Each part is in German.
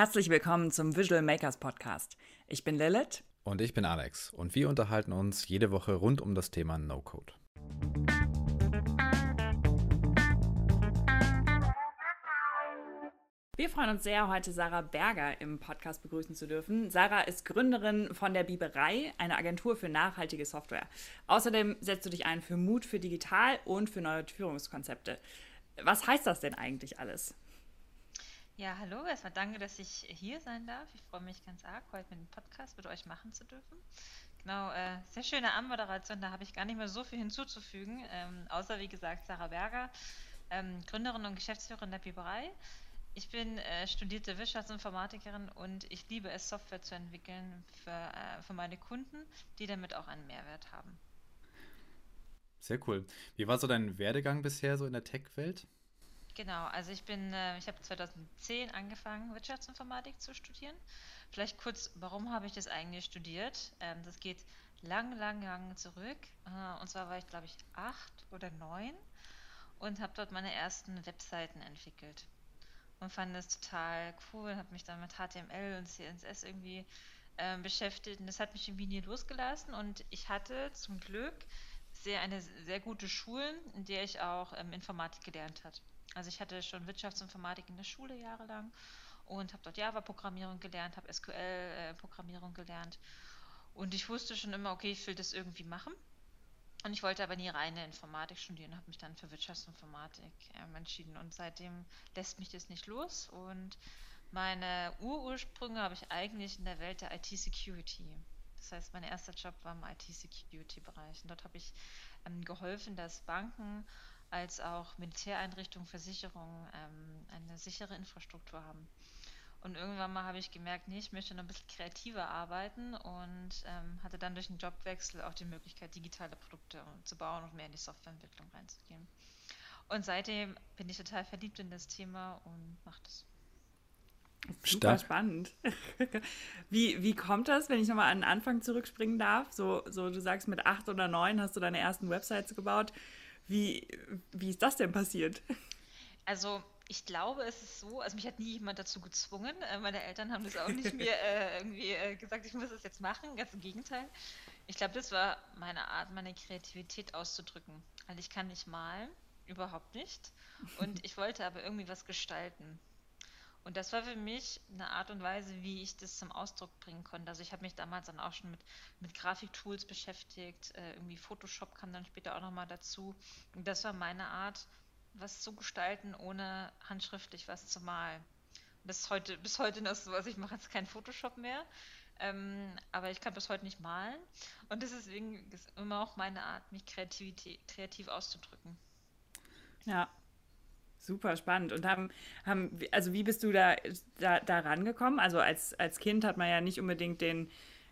Herzlich willkommen zum Visual Makers Podcast. Ich bin Lilith. Und ich bin Alex. Und wir unterhalten uns jede Woche rund um das Thema No-Code. Wir freuen uns sehr, heute Sarah Berger im Podcast begrüßen zu dürfen. Sarah ist Gründerin von der Biberei, einer Agentur für nachhaltige Software. Außerdem setzt du dich ein für Mut für digital und für neue Führungskonzepte. Was heißt das denn eigentlich alles? Ja, hallo, erstmal danke, dass ich hier sein darf. Ich freue mich ganz arg, heute mit dem Podcast mit euch machen zu dürfen. Genau, äh, sehr schöne Anmoderation, da habe ich gar nicht mehr so viel hinzuzufügen, ähm, außer wie gesagt Sarah Berger, ähm, Gründerin und Geschäftsführerin der Biberei. Ich bin äh, studierte Wirtschaftsinformatikerin und ich liebe es, Software zu entwickeln für, äh, für meine Kunden, die damit auch einen Mehrwert haben. Sehr cool. Wie war so dein Werdegang bisher so in der Tech-Welt? Genau, also ich bin, äh, ich habe 2010 angefangen, Wirtschaftsinformatik zu studieren. Vielleicht kurz, warum habe ich das eigentlich studiert? Ähm, das geht lang, lang, lang zurück. Äh, und zwar war ich, glaube ich, acht oder neun und habe dort meine ersten Webseiten entwickelt und fand das total cool, habe mich dann mit HTML und CSS irgendwie äh, beschäftigt und das hat mich irgendwie nie losgelassen und ich hatte zum Glück sehr eine sehr gute Schule, in der ich auch ähm, Informatik gelernt habe. Also ich hatte schon Wirtschaftsinformatik in der Schule jahrelang und habe dort Java-Programmierung gelernt, habe SQL-Programmierung äh, gelernt und ich wusste schon immer, okay, ich will das irgendwie machen und ich wollte aber nie reine Informatik studieren, habe mich dann für Wirtschaftsinformatik ähm, entschieden. Und seitdem lässt mich das nicht los. Und meine Urursprünge habe ich eigentlich in der Welt der IT-Security. Das heißt, mein erster Job war im IT-Security-Bereich. Und dort habe ich ähm, geholfen, dass Banken als auch Militäreinrichtungen, Versicherungen ähm, eine sichere Infrastruktur haben. Und irgendwann mal habe ich gemerkt, nee, ich möchte noch ein bisschen kreativer arbeiten und ähm, hatte dann durch einen Jobwechsel auch die Möglichkeit, digitale Produkte zu bauen und mehr in die Softwareentwicklung reinzugehen. Und seitdem bin ich total verliebt in das Thema und mache das. Super Stark. spannend. Wie, wie kommt das, wenn ich nochmal an den Anfang zurückspringen darf? So, so, du sagst, mit acht oder neun hast du deine ersten Websites gebaut. Wie, wie ist das denn passiert? Also ich glaube, es ist so, also mich hat nie jemand dazu gezwungen. Äh, meine Eltern haben das auch nicht mir äh, irgendwie äh, gesagt, ich muss das jetzt machen. Ganz im Gegenteil. Ich glaube, das war meine Art, meine Kreativität auszudrücken. Weil ich kann nicht malen, überhaupt nicht. Und ich wollte aber irgendwie was gestalten. Und das war für mich eine Art und Weise, wie ich das zum Ausdruck bringen konnte. Also ich habe mich damals dann auch schon mit, mit Grafiktools beschäftigt. Äh, irgendwie Photoshop kam dann später auch nochmal dazu. Und das war meine Art, was zu gestalten, ohne handschriftlich was zu malen. Bis heute, bis heute noch so, also ich mache jetzt kein Photoshop mehr, ähm, aber ich kann bis heute nicht malen. Und deswegen ist immer auch meine Art, mich kreativ auszudrücken. Ja, super spannend. Und haben, haben also wie bist du da, da, da rangekommen? Also als, als Kind hat man ja nicht unbedingt den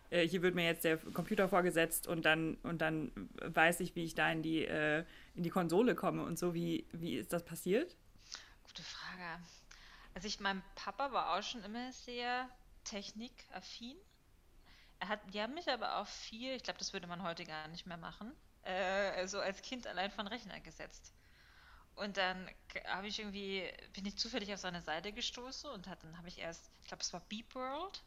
äh, hier wird mir jetzt der Computer vorgesetzt und dann, und dann weiß ich, wie ich da in die, äh, in die Konsole komme und so. Wie, wie ist das passiert? Gute Frage. Also ich, mein Papa war auch schon immer sehr technikaffin. Er hat, die haben mich aber auch viel, ich glaube, das würde man heute gar nicht mehr machen, äh, also als Kind allein von Rechner gesetzt. Und dann habe ich irgendwie, bin ich zufällig auf seine Seite gestoßen und hat, dann habe ich erst, ich glaube, es war Beep World,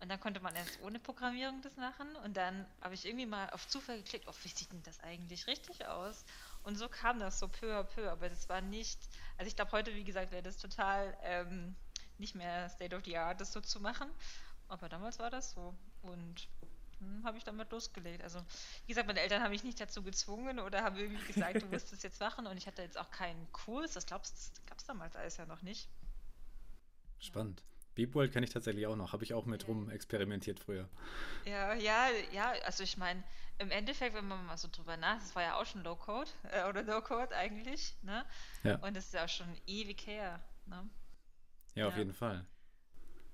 und dann konnte man erst ohne Programmierung das machen. Und dann habe ich irgendwie mal auf Zufall geklickt, oh, wie sieht denn das eigentlich richtig aus? Und so kam das so peu à peu. Aber das war nicht, also ich glaube heute, wie gesagt, wäre das total ähm, nicht mehr State of the Art, das so zu machen. Aber damals war das so. Und hm, habe ich damit losgelegt. Also, wie gesagt, meine Eltern haben mich nicht dazu gezwungen oder haben irgendwie gesagt, du musst es jetzt machen. Und ich hatte jetzt auch keinen Kurs. Das glaubst du, gab es damals alles ja noch nicht. Spannend. Beepworld kenne ich tatsächlich auch noch, habe ich auch mit rum experimentiert früher. Ja, ja, ja, also ich meine, im Endeffekt, wenn man mal so drüber nachdenkt, das war ja auch schon Low-Code äh, oder No-Code eigentlich, ne? Ja. Und das ist ja auch schon ewig her, ne? Ja, ja, auf jeden Fall.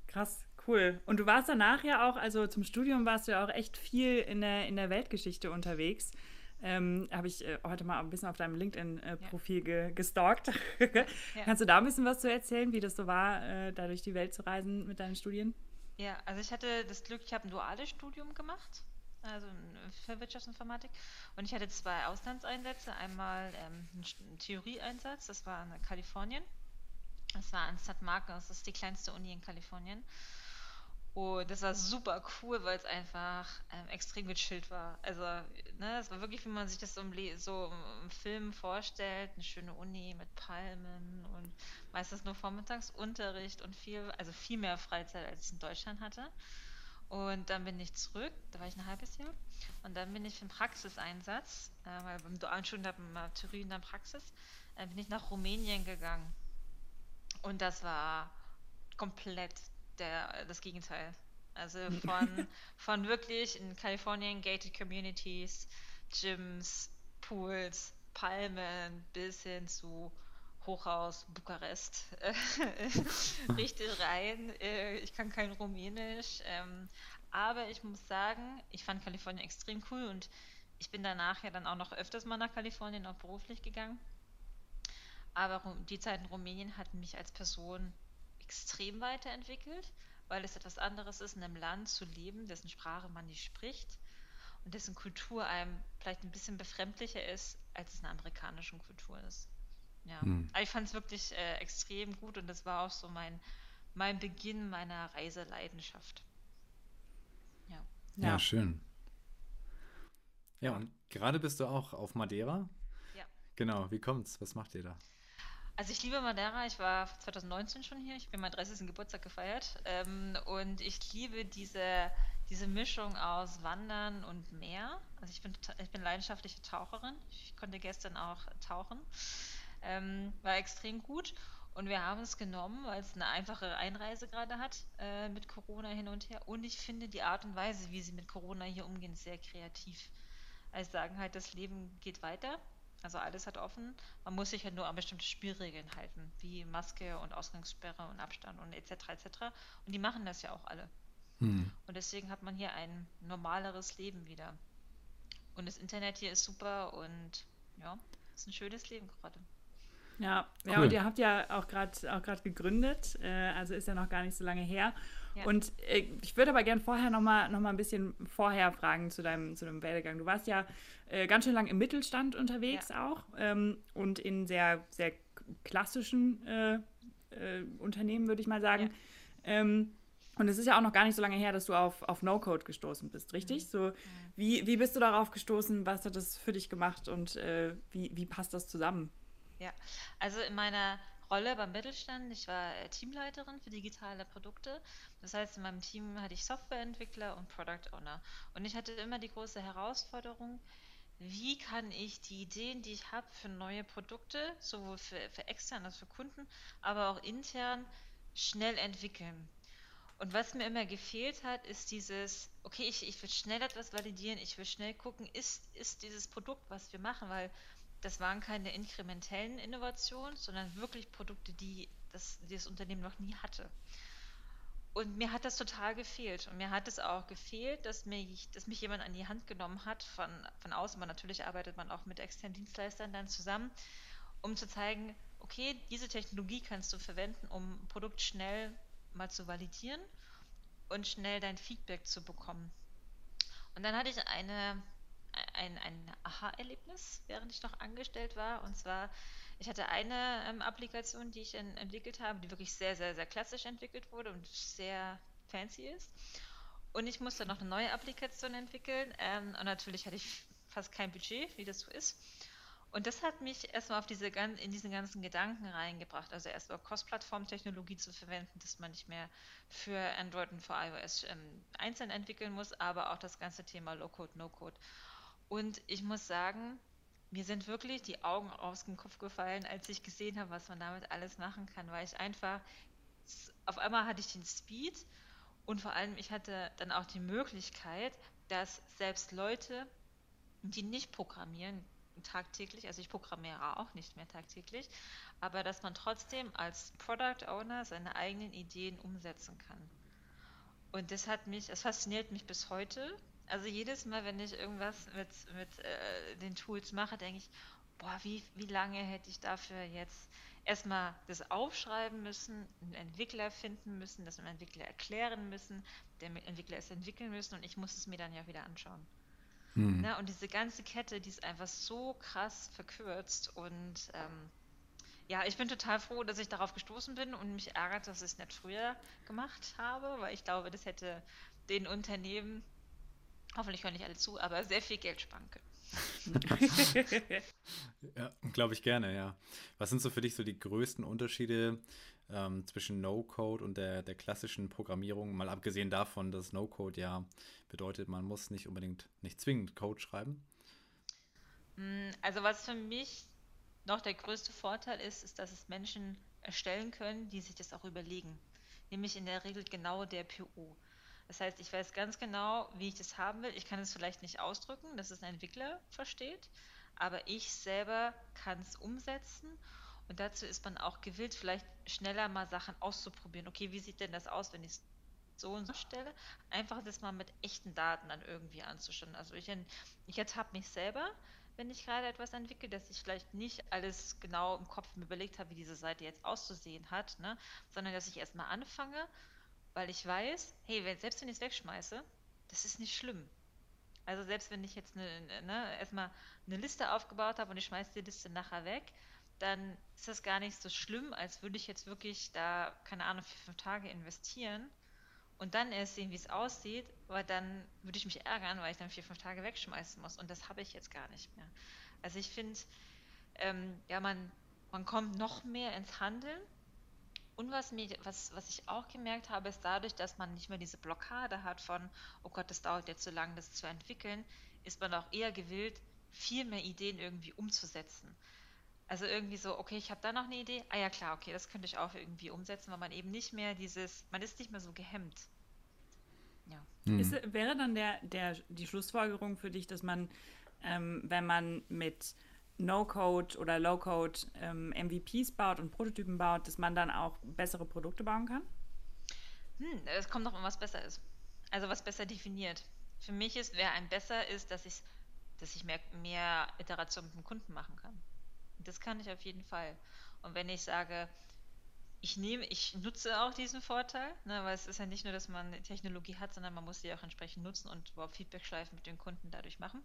Krass, cool. Und du warst danach ja auch, also zum Studium warst du ja auch echt viel in der, in der Weltgeschichte unterwegs. Ähm, Habe ich äh, heute mal ein bisschen auf deinem LinkedIn-Profil äh, ja. ge gestalkt. ja. Kannst du da ein bisschen was zu erzählen, wie das so war, äh, da durch die Welt zu reisen mit deinen Studien? Ja, also ich hatte das Glück, ich habe ein duales Studium gemacht, also für Wirtschaftsinformatik. Und ich hatte zwei Auslandseinsätze. Einmal ähm, einen Theorieeinsatz, das war in Kalifornien. Das war in San Marcos, das ist die kleinste Uni in Kalifornien. Und das war super cool, weil es einfach ähm, extrem gechillt war. Also, ne, es war wirklich, wie man sich das so im, so im Film vorstellt, eine schöne Uni mit Palmen und meistens nur Vormittagsunterricht und viel, also viel mehr Freizeit, als ich in Deutschland hatte. Und dann bin ich zurück, da war ich ein halbes Jahr. Und dann bin ich für einen Praxiseinsatz, äh, weil beim dualen Studium habe Theorie dann Praxis, äh, bin ich nach Rumänien gegangen. Und das war komplett der, das Gegenteil. Also von, von wirklich in Kalifornien gated Communities, Gyms, Pools, Palmen bis hin zu Hochhaus Bukarest. Richtig rein. Äh, ich kann kein Rumänisch. Ähm, aber ich muss sagen, ich fand Kalifornien extrem cool und ich bin danach ja dann auch noch öfters mal nach Kalifornien, auch beruflich gegangen. Aber die Zeit in Rumänien hat mich als Person extrem weiterentwickelt, weil es etwas anderes ist, in einem Land zu leben, dessen Sprache man nicht spricht und dessen Kultur einem vielleicht ein bisschen befremdlicher ist, als es in einer amerikanischen Kultur ist. Ja, hm. aber ich fand es wirklich äh, extrem gut und das war auch so mein, mein Beginn meiner Reiseleidenschaft. Ja. ja, ja schön. Ja, und gerade bist du auch auf Madeira. Ja. Genau, wie kommt's? Was macht ihr da? Also ich liebe Madeira. Ich war 2019 schon hier. Ich bin meinen 30. Geburtstag gefeiert. Ähm, und ich liebe diese, diese Mischung aus Wandern und Meer. Also ich bin, ich bin leidenschaftliche Taucherin. Ich konnte gestern auch tauchen. Ähm, war extrem gut. Und wir haben es genommen, weil es eine einfache Einreise gerade hat äh, mit Corona hin und her. Und ich finde die Art und Weise, wie sie mit Corona hier umgehen, sehr kreativ. Also sagen halt, das Leben geht weiter also alles hat offen. Man muss sich halt nur an bestimmte Spielregeln halten, wie Maske und Ausgangssperre und Abstand und etc. etc. Und die machen das ja auch alle. Hm. Und deswegen hat man hier ein normaleres Leben wieder. Und das Internet hier ist super und ja, ist ein schönes Leben gerade. Ja, cool. ja, und ihr habt ja auch gerade auch gegründet, äh, also ist ja noch gar nicht so lange her. Ja. Und äh, ich würde aber gerne vorher noch mal, noch mal ein bisschen vorher fragen zu deinem, zu deinem Werdegang. Du warst ja äh, ganz schön lang im Mittelstand unterwegs ja. auch ähm, und in sehr, sehr klassischen äh, äh Unternehmen, würde ich mal sagen. Ja. Ähm, und es ist ja auch noch gar nicht so lange her, dass du auf, auf No-Code gestoßen bist, richtig? Mhm. So, wie, wie bist du darauf gestoßen? Was hat das für dich gemacht und äh, wie, wie passt das zusammen? Ja, also in meiner Rolle beim Mittelstand, ich war äh, Teamleiterin für digitale Produkte. Das heißt, in meinem Team hatte ich Softwareentwickler und Product Owner. Und ich hatte immer die große Herausforderung, wie kann ich die Ideen, die ich habe für neue Produkte, sowohl für, für extern als für Kunden, aber auch intern, schnell entwickeln. Und was mir immer gefehlt hat, ist dieses, okay, ich, ich will schnell etwas validieren, ich will schnell gucken, ist, ist dieses Produkt, was wir machen, weil das waren keine inkrementellen Innovationen, sondern wirklich Produkte, die das, die das Unternehmen noch nie hatte. Und mir hat das total gefehlt. Und mir hat es auch gefehlt, dass mich, dass mich jemand an die Hand genommen hat von, von außen. Aber natürlich arbeitet man auch mit externen Dienstleistern dann zusammen, um zu zeigen, okay, diese Technologie kannst du verwenden, um ein Produkt schnell mal zu validieren und schnell dein Feedback zu bekommen. Und dann hatte ich eine, ein, ein Aha-Erlebnis, während ich noch angestellt war. Und zwar, ich hatte eine ähm, Applikation, die ich in, entwickelt habe, die wirklich sehr, sehr, sehr klassisch entwickelt wurde und sehr fancy ist. Und ich musste noch eine neue Applikation entwickeln. Ähm, und natürlich hatte ich fast kein Budget, wie das so ist. Und das hat mich erstmal auf diese, in diesen ganzen Gedanken reingebracht. Also erstmal Cross-Plattform-Technologie zu verwenden, dass man nicht mehr für Android und für iOS ähm, einzeln entwickeln muss, aber auch das ganze Thema Low-Code, No-Code. Und ich muss sagen, mir sind wirklich die Augen aus dem Kopf gefallen, als ich gesehen habe, was man damit alles machen kann, weil ich einfach, auf einmal hatte ich den Speed und vor allem ich hatte dann auch die Möglichkeit, dass selbst Leute, die nicht programmieren tagtäglich, also ich programmiere auch nicht mehr tagtäglich, aber dass man trotzdem als Product Owner seine eigenen Ideen umsetzen kann. Und das hat mich, es fasziniert mich bis heute, also jedes Mal, wenn ich irgendwas mit, mit äh, den Tools mache, denke ich, boah, wie, wie lange hätte ich dafür jetzt erstmal das aufschreiben müssen, einen Entwickler finden müssen, das einem Entwickler erklären müssen, der Entwickler es entwickeln müssen und ich muss es mir dann ja wieder anschauen. Hm. Na, und diese ganze Kette, die ist einfach so krass verkürzt und ähm, Ja, ich bin total froh, dass ich darauf gestoßen bin und mich ärgert, dass ich es nicht früher gemacht habe, weil ich glaube, das hätte den Unternehmen, hoffentlich hören nicht alle zu, aber sehr viel Geld sparen können. ja, glaube ich gerne, ja. Was sind so für dich so die größten Unterschiede ähm, zwischen No-Code und der, der klassischen Programmierung? Mal abgesehen davon, dass No-Code ja bedeutet, man muss nicht unbedingt, nicht zwingend Code schreiben. Mm, also was für mich noch der größte Vorteil ist, ist, dass es Menschen erstellen können, die sich das auch überlegen. Nämlich in der Regel genau der PO. Das heißt, ich weiß ganz genau, wie ich das haben will. Ich kann es vielleicht nicht ausdrücken, dass es ein Entwickler versteht, aber ich selber kann es umsetzen und dazu ist man auch gewillt, vielleicht schneller mal Sachen auszuprobieren. Okay, wie sieht denn das aus, wenn ich es so und so stelle? Einfach das mal mit echten Daten dann irgendwie anzuschauen. Also ich, ich ertappe mich selber, wenn ich gerade etwas entwickle, dass ich vielleicht nicht alles genau im Kopf mir überlegt habe, wie diese Seite jetzt auszusehen hat, ne? sondern dass ich erstmal anfange weil ich weiß, hey, wenn, selbst wenn ich es wegschmeiße, das ist nicht schlimm. Also selbst wenn ich jetzt eine, ne, erstmal eine Liste aufgebaut habe und ich schmeiße die Liste nachher weg, dann ist das gar nicht so schlimm, als würde ich jetzt wirklich da, keine Ahnung, vier, fünf Tage investieren und dann erst sehen, wie es aussieht, weil dann würde ich mich ärgern, weil ich dann vier, fünf Tage wegschmeißen muss und das habe ich jetzt gar nicht mehr. Also ich finde, ähm, ja, man, man kommt noch mehr ins Handeln und was, mir, was, was ich auch gemerkt habe, ist dadurch, dass man nicht mehr diese Blockade hat von, oh Gott, das dauert jetzt so lange, das zu entwickeln, ist man auch eher gewillt, viel mehr Ideen irgendwie umzusetzen. Also irgendwie so, okay, ich habe da noch eine Idee. Ah ja, klar, okay, das könnte ich auch irgendwie umsetzen, weil man eben nicht mehr dieses, man ist nicht mehr so gehemmt. Ja. Mhm. Ist, wäre dann der, der, die Schlussfolgerung für dich, dass man, ähm, wenn man mit No-Code oder Low-Code ähm, MVPs baut und Prototypen baut, dass man dann auch bessere Produkte bauen kann? Hm, es kommt noch um was besser ist. Also was besser definiert. Für mich ist, wer ein besser ist, dass ich, dass ich mehr, mehr Iterationen mit dem Kunden machen kann. Das kann ich auf jeden Fall. Und wenn ich sage, ich nehme, ich nutze auch diesen Vorteil, ne, weil es ist ja nicht nur, dass man Technologie hat, sondern man muss sie auch entsprechend nutzen und überhaupt Feedback-Schleifen mit den Kunden dadurch machen.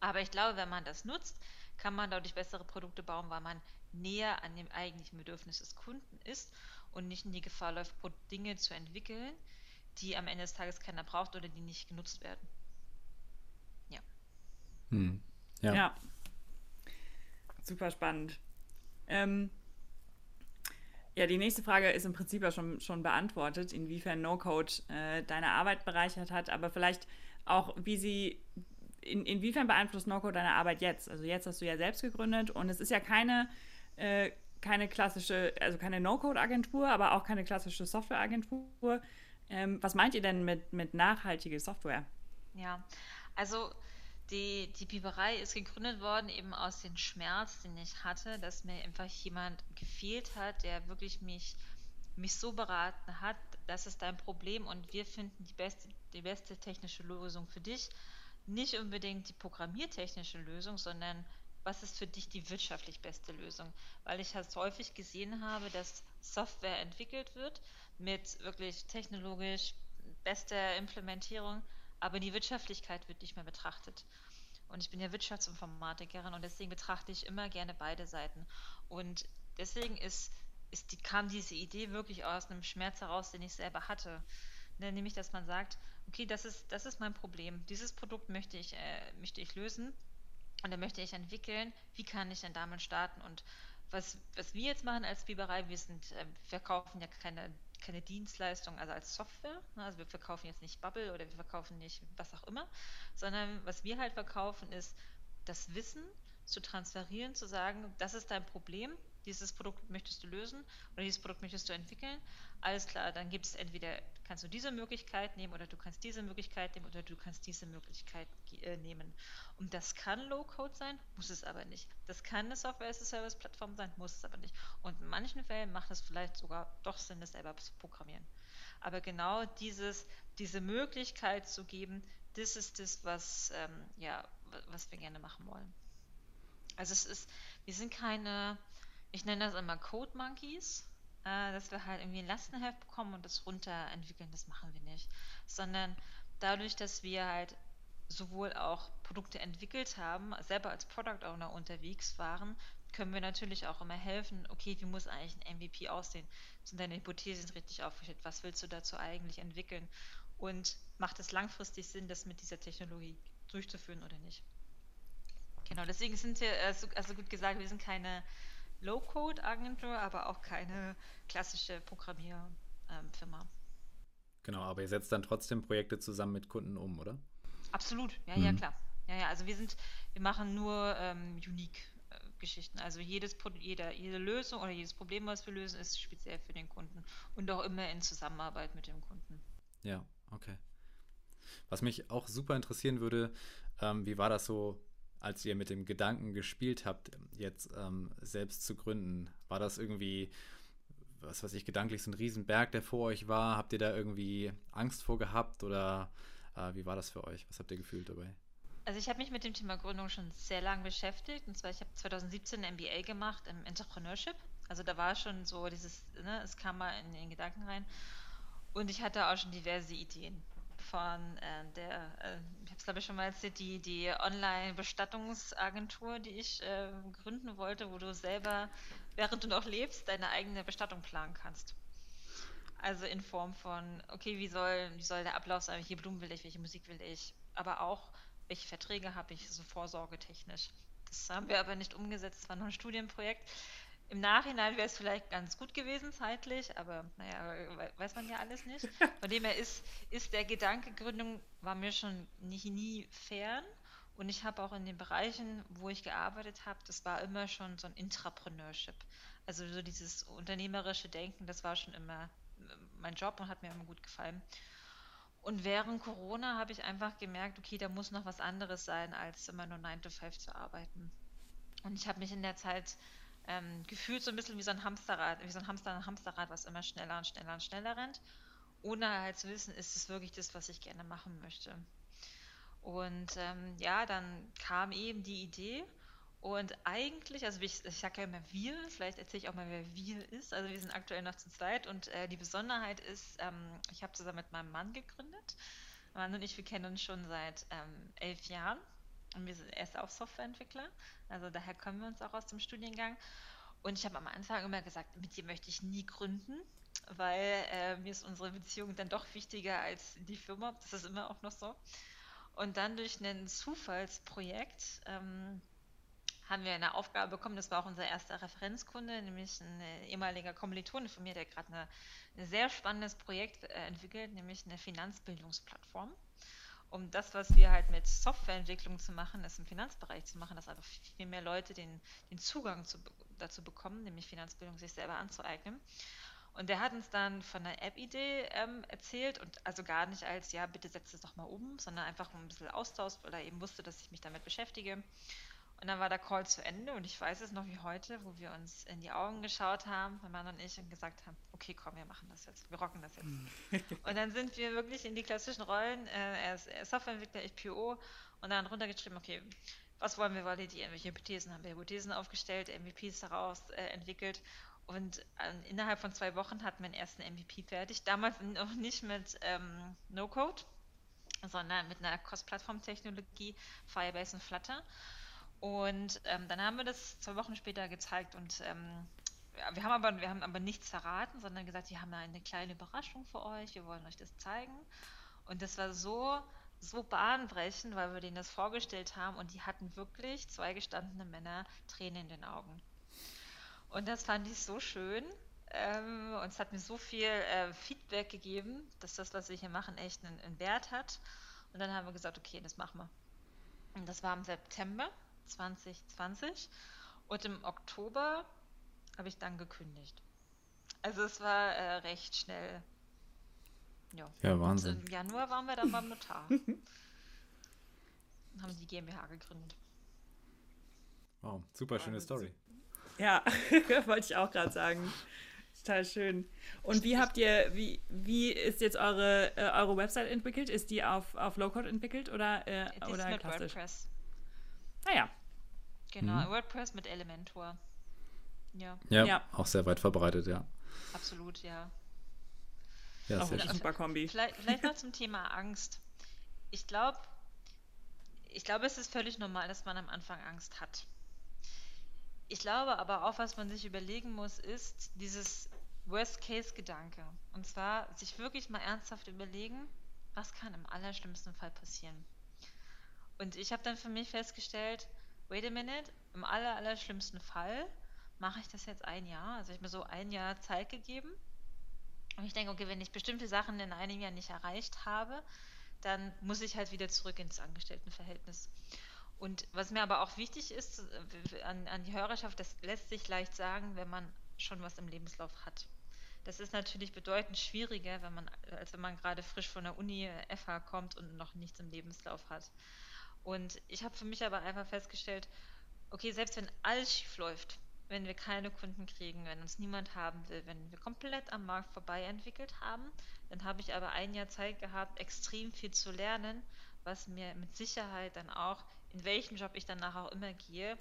Aber ich glaube, wenn man das nutzt, kann man dadurch bessere Produkte bauen, weil man näher an dem eigentlichen Bedürfnis des Kunden ist und nicht in die Gefahr läuft, Dinge zu entwickeln, die am Ende des Tages keiner braucht oder die nicht genutzt werden. Ja. Hm. Ja. ja. Super spannend. Ähm, ja, die nächste Frage ist im Prinzip ja schon, schon beantwortet, inwiefern No-Code äh, deine Arbeit bereichert hat, aber vielleicht auch, wie sie, in, inwiefern beeinflusst Norco deine Arbeit jetzt? Also jetzt hast du ja selbst gegründet und es ist ja keine, äh, keine klassische, also keine No-Code-Agentur, aber auch keine klassische Software-Agentur. Ähm, was meint ihr denn mit, mit nachhaltige Software? Ja, also die, die Biberei ist gegründet worden eben aus dem Schmerz, den ich hatte, dass mir einfach jemand gefehlt hat, der wirklich mich, mich so beraten hat, das ist dein Problem und wir finden die beste, die beste technische Lösung für dich nicht unbedingt die programmiertechnische Lösung, sondern was ist für dich die wirtschaftlich beste Lösung? Weil ich halt häufig gesehen habe, dass Software entwickelt wird mit wirklich technologisch bester Implementierung, aber die Wirtschaftlichkeit wird nicht mehr betrachtet. Und ich bin ja Wirtschaftsinformatikerin und deswegen betrachte ich immer gerne beide Seiten. Und deswegen ist, ist die, kam diese Idee wirklich aus einem Schmerz heraus, den ich selber hatte. Ne, nämlich, dass man sagt, okay, das ist, das ist mein Problem. Dieses Produkt möchte ich, äh, möchte ich lösen und dann möchte ich entwickeln. Wie kann ich denn damit starten? Und was, was wir jetzt machen als Biberei, wir sind, äh, verkaufen ja keine, keine Dienstleistung, also als Software. Ne? Also wir verkaufen jetzt nicht Bubble oder wir verkaufen nicht was auch immer, sondern was wir halt verkaufen ist das Wissen zu transferieren, zu sagen, das ist dein Problem, dieses Produkt möchtest du lösen oder dieses Produkt möchtest du entwickeln. Alles klar, dann gibt es entweder kannst du diese Möglichkeit nehmen oder du kannst diese Möglichkeit nehmen oder du kannst diese Möglichkeit äh, nehmen. Und das kann Low-Code sein, muss es aber nicht. Das kann eine Software-as-a-Service-Plattform sein, muss es aber nicht. Und in manchen Fällen macht es vielleicht sogar doch Sinn, das selber zu programmieren. Aber genau dieses, diese Möglichkeit zu geben, das ist das, was, ähm, ja, was wir gerne machen wollen. Also es ist, wir sind keine, ich nenne das immer Code Monkeys, äh, dass wir halt irgendwie ein Lastenheft bekommen und das runterentwickeln, das machen wir nicht. Sondern dadurch, dass wir halt sowohl auch Produkte entwickelt haben, selber als Product Owner unterwegs waren, können wir natürlich auch immer helfen, okay, wie muss eigentlich ein MVP aussehen? Sind deine Hypothesen richtig aufgestellt? Was willst du dazu eigentlich entwickeln? Und macht es langfristig Sinn, das mit dieser Technologie durchzuführen oder nicht? Genau, deswegen sind wir, also, also gut gesagt, wir sind keine Low-Code-Agentur, aber auch keine klassische Programmierfirma. Genau, aber ihr setzt dann trotzdem Projekte zusammen mit Kunden um, oder? Absolut, ja, mhm. ja, klar. Ja, ja, also wir sind, wir machen nur ähm, Unique-Geschichten. Äh, also jedes jeder, jede Lösung oder jedes Problem, was wir lösen, ist speziell für den Kunden und auch immer in Zusammenarbeit mit dem Kunden. Ja, okay. Was mich auch super interessieren würde, ähm, wie war das so, als ihr mit dem Gedanken gespielt habt, jetzt ähm, selbst zu gründen? War das irgendwie, was weiß ich, gedanklich so ein Riesenberg, der vor euch war? Habt ihr da irgendwie Angst vor gehabt oder äh, wie war das für euch? Was habt ihr gefühlt dabei? Also ich habe mich mit dem Thema Gründung schon sehr lange beschäftigt. Und zwar, ich habe 2017 ein MBA gemacht im Entrepreneurship. Also da war schon so dieses, ne, es kam mal in den Gedanken rein. Und ich hatte auch schon diverse Ideen von äh, der, äh, ich habe es glaube ich schon mal erzählt, die, die Online-Bestattungsagentur, die ich äh, gründen wollte, wo du selber, während du noch lebst, deine eigene Bestattung planen kannst. Also in Form von, okay, wie soll, wie soll der Ablauf sein, welche Blumen will ich, welche Musik will ich, aber auch, welche Verträge habe ich, so vorsorgetechnisch. Das haben wir aber nicht umgesetzt, es war noch ein Studienprojekt. Im Nachhinein wäre es vielleicht ganz gut gewesen zeitlich, aber naja, weiß man ja alles nicht. Von dem her ist, ist der Gedanke Gründung war mir schon nicht, nie fern. Und ich habe auch in den Bereichen, wo ich gearbeitet habe, das war immer schon so ein Intrapreneurship. Also so dieses unternehmerische Denken, das war schon immer mein Job und hat mir immer gut gefallen. Und während Corona habe ich einfach gemerkt, okay, da muss noch was anderes sein, als immer nur 9 to 5 zu arbeiten. Und ich habe mich in der Zeit ähm, gefühlt so ein bisschen wie so ein Hamsterrad, wie so ein Hamster ein Hamsterrad, was immer schneller und schneller und schneller rennt, ohne halt zu wissen, ist es wirklich das, was ich gerne machen möchte. Und ähm, ja, dann kam eben die Idee und eigentlich, also ich, ich sage ja immer wir, vielleicht erzähle ich auch mal, wer wir ist. Also wir sind aktuell noch zu zweit und äh, die Besonderheit ist, ähm, ich habe zusammen mit meinem Mann gegründet. Mein Mann und ich, wir kennen uns schon seit ähm, elf Jahren und wir sind, er ist auch Softwareentwickler, also daher kommen wir uns auch aus dem Studiengang. Und ich habe am Anfang immer gesagt, mit dir möchte ich nie gründen, weil äh, mir ist unsere Beziehung dann doch wichtiger als die Firma. Das ist immer auch noch so. Und dann durch ein Zufallsprojekt ähm, haben wir eine Aufgabe bekommen, das war auch unser erster Referenzkunde, nämlich ein ehemaliger Kommilitone von mir, der gerade ein sehr spannendes Projekt äh, entwickelt, nämlich eine Finanzbildungsplattform um das, was wir halt mit Softwareentwicklung zu machen, ist im Finanzbereich zu machen, dass einfach viel mehr Leute den, den Zugang zu, dazu bekommen, nämlich Finanzbildung sich selber anzueignen. Und der hat uns dann von einer App-Idee ähm, erzählt und also gar nicht als, ja, bitte setzt es doch mal um, sondern einfach um ein bisschen Austausch, weil er eben wusste, dass ich mich damit beschäftige. Und dann war der Call zu Ende und ich weiß es noch wie heute, wo wir uns in die Augen geschaut haben, mein Mann und ich, und gesagt haben, okay, komm, wir machen das jetzt, wir rocken das jetzt. und dann sind wir wirklich in die klassischen Rollen, äh, er ist Softwareentwickler, ich PO, und dann runtergeschrieben, okay, was wollen wir? Validieren, welche Hypothesen haben? Wir Hypothesen aufgestellt, MVPs daraus äh, entwickelt. Und äh, innerhalb von zwei Wochen hatten wir den ersten MVP fertig, damals noch nicht mit ähm, No-Code, sondern mit einer Cross-Plattform-Technologie, Firebase und Flutter. Und ähm, dann haben wir das zwei Wochen später gezeigt und ähm, wir, haben aber, wir haben aber nichts verraten, sondern gesagt, wir haben eine kleine Überraschung für euch, wir wollen euch das zeigen. Und das war so, so bahnbrechend, weil wir denen das vorgestellt haben und die hatten wirklich zwei gestandene Männer Tränen in den Augen. Und das fand ich so schön. Ähm, und es hat mir so viel äh, Feedback gegeben, dass das, was wir hier machen, echt einen, einen Wert hat. Und dann haben wir gesagt, okay, das machen wir. Und das war im September 2020 und im Oktober habe ich dann gekündigt. Also es war äh, recht schnell. Ja, ja Wahnsinn. Und Im Januar waren wir dann beim Notar. und haben die GmbH gegründet. Wow, super schöne Story. Ja, wollte ich auch gerade sagen. Total schön. Und wie habt ihr, wie, wie ist jetzt eure, äh, eure Website entwickelt? Ist die auf, auf Low-Code entwickelt oder, äh, die oder klassisch? WordPress. Ah ja, Genau, mhm. WordPress mit Elementor. Ja. ja. ja. auch sehr weit verbreitet, ja. Absolut, ja. Ja, auch eine super Kombi. Vielleicht, vielleicht noch zum Thema Angst. Ich glaube, ich glaube, es ist völlig normal, dass man am Anfang Angst hat. ich glaube aber auch, was man sich überlegen muss, ist dieses Worst-Case-Gedanke. Und zwar sich wirklich mal ernsthaft überlegen, was kann im allerschlimmsten Fall passieren. Und ich habe dann für mich festgestellt, wait a minute, im aller, allerschlimmsten Fall mache ich das jetzt ein Jahr. Also ich habe mir so ein Jahr Zeit gegeben. Und ich denke, okay, wenn ich bestimmte Sachen in einem Jahr nicht erreicht habe, dann muss ich halt wieder zurück ins Angestelltenverhältnis. Und was mir aber auch wichtig ist äh, an, an die Hörerschaft, das lässt sich leicht sagen, wenn man schon was im Lebenslauf hat. Das ist natürlich bedeutend schwieriger, wenn man, als wenn man gerade frisch von der Uni FH äh, kommt und noch nichts im Lebenslauf hat. Und ich habe für mich aber einfach festgestellt, okay, selbst wenn alles schief läuft, wenn wir keine Kunden kriegen, wenn uns niemand haben will, wenn wir komplett am Markt vorbei entwickelt haben, dann habe ich aber ein Jahr Zeit gehabt, extrem viel zu lernen, was mir mit Sicherheit dann auch, in welchen Job ich danach auch immer gehe,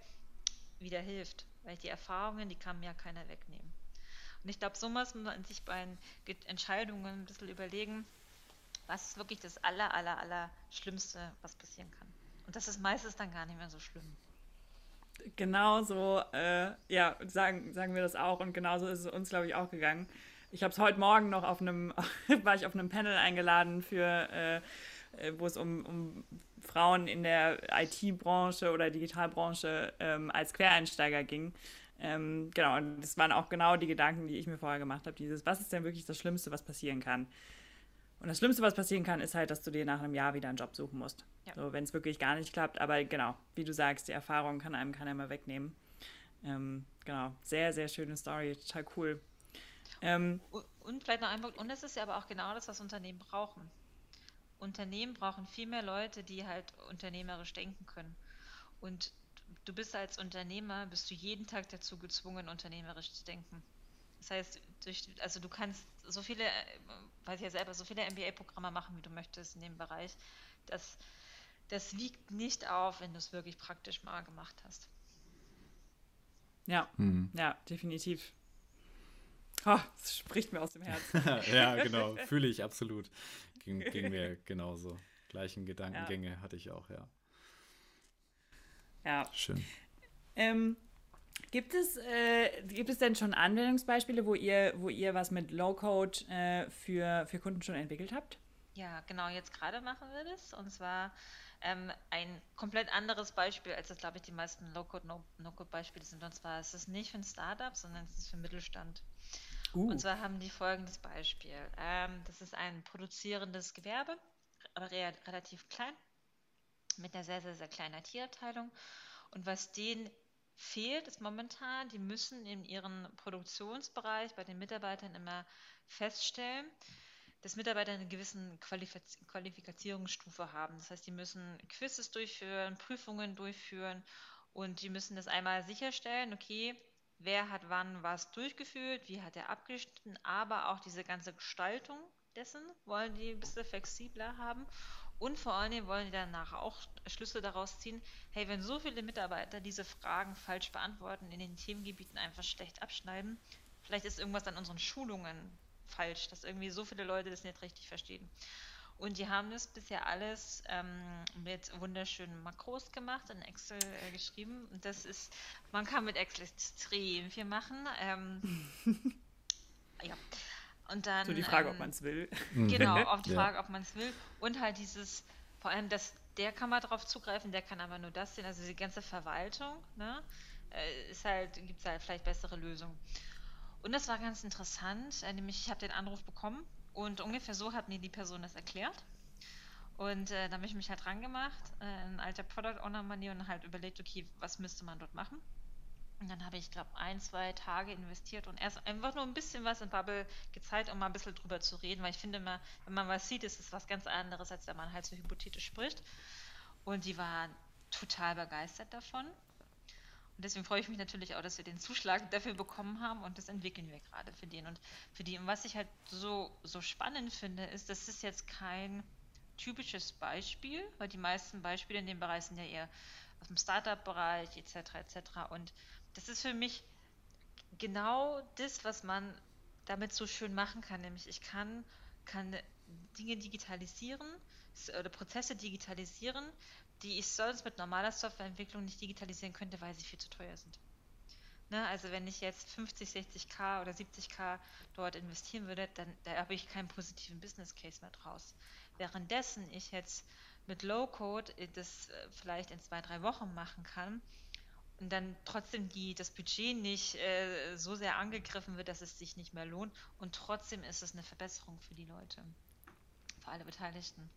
wieder hilft. Weil die Erfahrungen, die kann mir ja keiner wegnehmen. Und ich glaube, so muss man sich bei Entscheidungen ein bisschen überlegen, was ist wirklich das aller, aller, aller Schlimmste, was passieren kann. Und das ist meistens dann gar nicht mehr so schlimm. Genau so, äh, ja, sagen, sagen wir das auch. Und genauso ist es uns, glaube ich, auch gegangen. Ich habe es heute Morgen noch auf einem, war ich auf einem Panel eingeladen für, äh, äh wo es um, um Frauen in der IT-Branche oder Digitalbranche ähm, als Quereinsteiger ging. Ähm, genau, und das waren auch genau die Gedanken, die ich mir vorher gemacht habe. Dieses, was ist denn wirklich das Schlimmste, was passieren kann? Und das Schlimmste, was passieren kann, ist halt, dass du dir nach einem Jahr wieder einen Job suchen musst. Ja. So, wenn es wirklich gar nicht klappt. Aber genau, wie du sagst, die Erfahrung kann einem keiner mehr wegnehmen. Ähm, genau, sehr, sehr schöne Story, total cool. Ähm, und vielleicht noch ein Punkt, und es ist ja aber auch genau das, was Unternehmen brauchen. Unternehmen brauchen viel mehr Leute, die halt unternehmerisch denken können. Und du bist als Unternehmer, bist du jeden Tag dazu gezwungen, unternehmerisch zu denken. Das heißt, durch, also du kannst so viele, äh, weiß ich ja selber, so viele MBA-Programme machen, wie du möchtest in dem Bereich. Das, das wiegt nicht auf, wenn du es wirklich praktisch mal gemacht hast. Ja, mhm. ja, definitiv. Oh, das spricht mir aus dem Herzen. ja, genau, fühle ich absolut. Ging, ging mir genauso. Gleichen Gedankengänge ja. hatte ich auch, ja. Ja. Schön. Ähm, Gibt es, äh, gibt es denn schon Anwendungsbeispiele, wo ihr, wo ihr was mit Low-Code äh, für, für Kunden schon entwickelt habt? Ja, genau, jetzt gerade machen wir das. Und zwar ähm, ein komplett anderes Beispiel, als das, glaube ich, die meisten Low-Code, No-Code-Beispiele sind. Und zwar ist es nicht für ein Startup, sondern es ist für Mittelstand. Uh. Und zwar haben die folgendes Beispiel. Ähm, das ist ein produzierendes Gewerbe, aber re relativ klein, mit einer sehr, sehr, sehr kleinen IT-Abteilung. Und was denen fehlt es momentan. Die müssen in ihrem Produktionsbereich bei den Mitarbeitern immer feststellen, dass Mitarbeiter eine gewisse Qualifaz Qualifikationsstufe haben. Das heißt, die müssen Quizzes durchführen, Prüfungen durchführen und die müssen das einmal sicherstellen, okay, wer hat wann was durchgeführt, wie hat er abgeschnitten, aber auch diese ganze Gestaltung dessen wollen die ein bisschen flexibler haben und vor allen Dingen wollen die danach auch Schlüsse daraus ziehen, hey, wenn so viele Mitarbeiter diese Fragen falsch beantworten, in den Themengebieten einfach schlecht abschneiden, vielleicht ist irgendwas an unseren Schulungen falsch, dass irgendwie so viele Leute das nicht richtig verstehen. Und die haben das bisher alles ähm, mit wunderschönen Makros gemacht, in Excel äh, geschrieben. Und das ist, man kann mit Excel extrem viel machen. Ähm, ja. Und dann, so die Frage, ähm, ob man es will. Mhm. Genau, auf die Frage, ja. ob man es will. Und halt dieses, vor allem, dass der kann mal darauf zugreifen, der kann aber nur das sehen. Also die ganze Verwaltung, ne, äh, ist halt, gibt es halt vielleicht bessere Lösungen. Und das war ganz interessant, äh, nämlich ich habe den Anruf bekommen und ungefähr so hat mir die Person das erklärt. Und äh, da habe ich mich halt dran gemacht, äh, in alter Product Owner Manier und halt überlegt, okay, was müsste man dort machen? Und dann habe ich, glaube ein, zwei Tage investiert und erst einfach nur ein bisschen was in Bubble gezeigt, um mal ein bisschen drüber zu reden, weil ich finde immer, wenn man was sieht, ist es was ganz anderes, als wenn man halt so hypothetisch spricht. Und die waren total begeistert davon. Und deswegen freue ich mich natürlich auch, dass wir den Zuschlag dafür bekommen haben und das entwickeln wir gerade für den und für die. Und was ich halt so, so spannend finde, ist, das ist jetzt kein typisches Beispiel, weil die meisten Beispiele in dem Bereich sind ja eher aus dem Startup-Bereich etc. etc. Und das ist für mich genau das, was man damit so schön machen kann. Nämlich ich kann, kann Dinge digitalisieren oder Prozesse digitalisieren, die ich sonst mit normaler Softwareentwicklung nicht digitalisieren könnte, weil sie viel zu teuer sind. Ne? Also wenn ich jetzt 50, 60k oder 70k dort investieren würde, dann da habe ich keinen positiven Business Case mehr draus. Währenddessen ich jetzt mit Low Code das äh, vielleicht in zwei, drei Wochen machen kann und dann trotzdem die, das Budget nicht äh, so sehr angegriffen wird, dass es sich nicht mehr lohnt und trotzdem ist es eine Verbesserung für die Leute, für alle Beteiligten.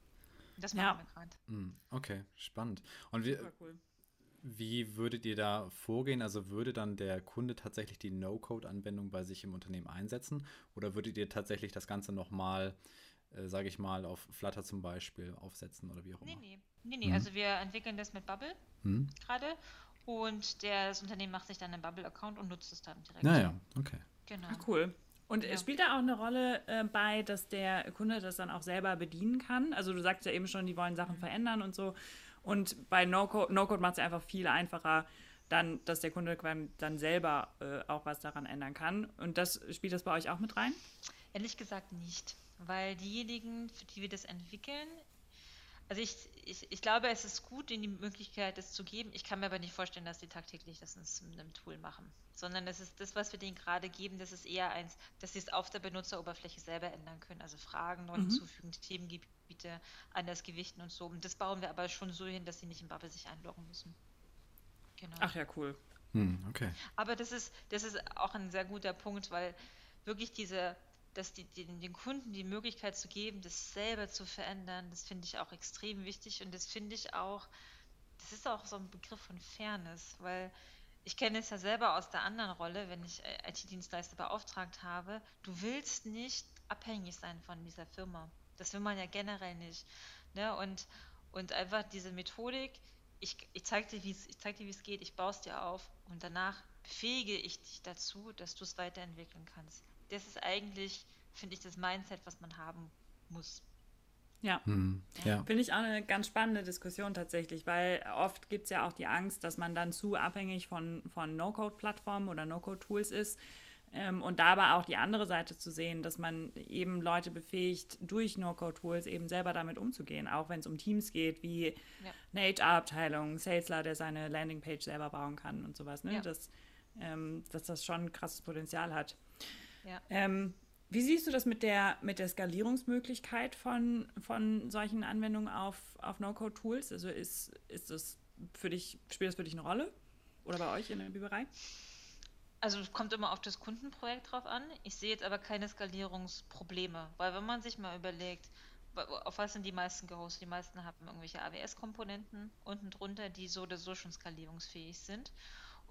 Das machen ja. wir gerade. Hm, okay, spannend. Und wir, cool. Wie würdet ihr da vorgehen? Also würde dann der Kunde tatsächlich die No-Code-Anwendung bei sich im Unternehmen einsetzen? Oder würdet ihr tatsächlich das Ganze nochmal, äh, sage ich mal, auf Flutter zum Beispiel aufsetzen oder wie auch immer? Nee, nee. nee, nee. Mhm. Also wir entwickeln das mit Bubble mhm. gerade und der, das Unternehmen macht sich dann einen Bubble-Account und nutzt es dann direkt. Naja, okay. Genau. Ach, cool. Und ja. spielt da auch eine Rolle äh, bei, dass der Kunde das dann auch selber bedienen kann? Also du sagst ja eben schon, die wollen Sachen mhm. verändern und so. Und bei No-Code no macht es einfach viel einfacher, dann, dass der Kunde dann selber äh, auch was daran ändern kann. Und das spielt das bei euch auch mit rein? Ehrlich gesagt nicht, weil diejenigen, für die wir das entwickeln, also ich, ich, ich glaube, es ist gut, ihnen die Möglichkeit, das zu geben. Ich kann mir aber nicht vorstellen, dass sie tagtäglich das in einem Tool machen. Sondern das ist das, was wir denen gerade geben, das ist eher eins, dass sie es auf der Benutzeroberfläche selber ändern können. Also Fragen neu mhm. hinzufügen, Themengebiete anders gewichten und so. Und das bauen wir aber schon so hin, dass sie nicht in Bubble sich einloggen müssen. Genau. Ach ja, cool. Hm, okay. Aber das ist, das ist auch ein sehr guter Punkt, weil wirklich diese dass die, die, den Kunden die Möglichkeit zu geben, das selber zu verändern, das finde ich auch extrem wichtig und das finde ich auch, das ist auch so ein Begriff von Fairness, weil ich kenne es ja selber aus der anderen Rolle, wenn ich äh, IT-Dienstleister beauftragt habe, du willst nicht abhängig sein von dieser Firma. Das will man ja generell nicht. Ne? Und, und einfach diese Methodik, ich, ich zeige dir, wie zeig es geht, ich baue es dir auf und danach befähige ich dich dazu, dass du es weiterentwickeln kannst das ist eigentlich, finde ich, das Mindset, was man haben muss. Ja, hm, ja. finde ich auch eine ganz spannende Diskussion tatsächlich, weil oft gibt es ja auch die Angst, dass man dann zu abhängig von, von No-Code-Plattformen oder No-Code-Tools ist. Ähm, und da aber auch die andere Seite zu sehen, dass man eben Leute befähigt, durch No-Code-Tools eben selber damit umzugehen, auch wenn es um Teams geht, wie ja. eine HR-Abteilung, Salesler, der seine Landingpage selber bauen kann und sowas, ne? Ja. dass, ähm, dass das schon ein krasses Potenzial hat. Ja. Ähm, wie siehst du das mit der, mit der Skalierungsmöglichkeit von, von solchen Anwendungen auf, auf No-Code-Tools? Also ist, ist das für dich, spielt das für dich eine Rolle? Oder bei euch in der Biberei? Also es kommt immer auf das Kundenprojekt drauf an. Ich sehe jetzt aber keine Skalierungsprobleme, weil wenn man sich mal überlegt, auf was sind die meisten gehostet? Die meisten haben irgendwelche AWS-Komponenten unten drunter, die so oder so schon skalierungsfähig sind.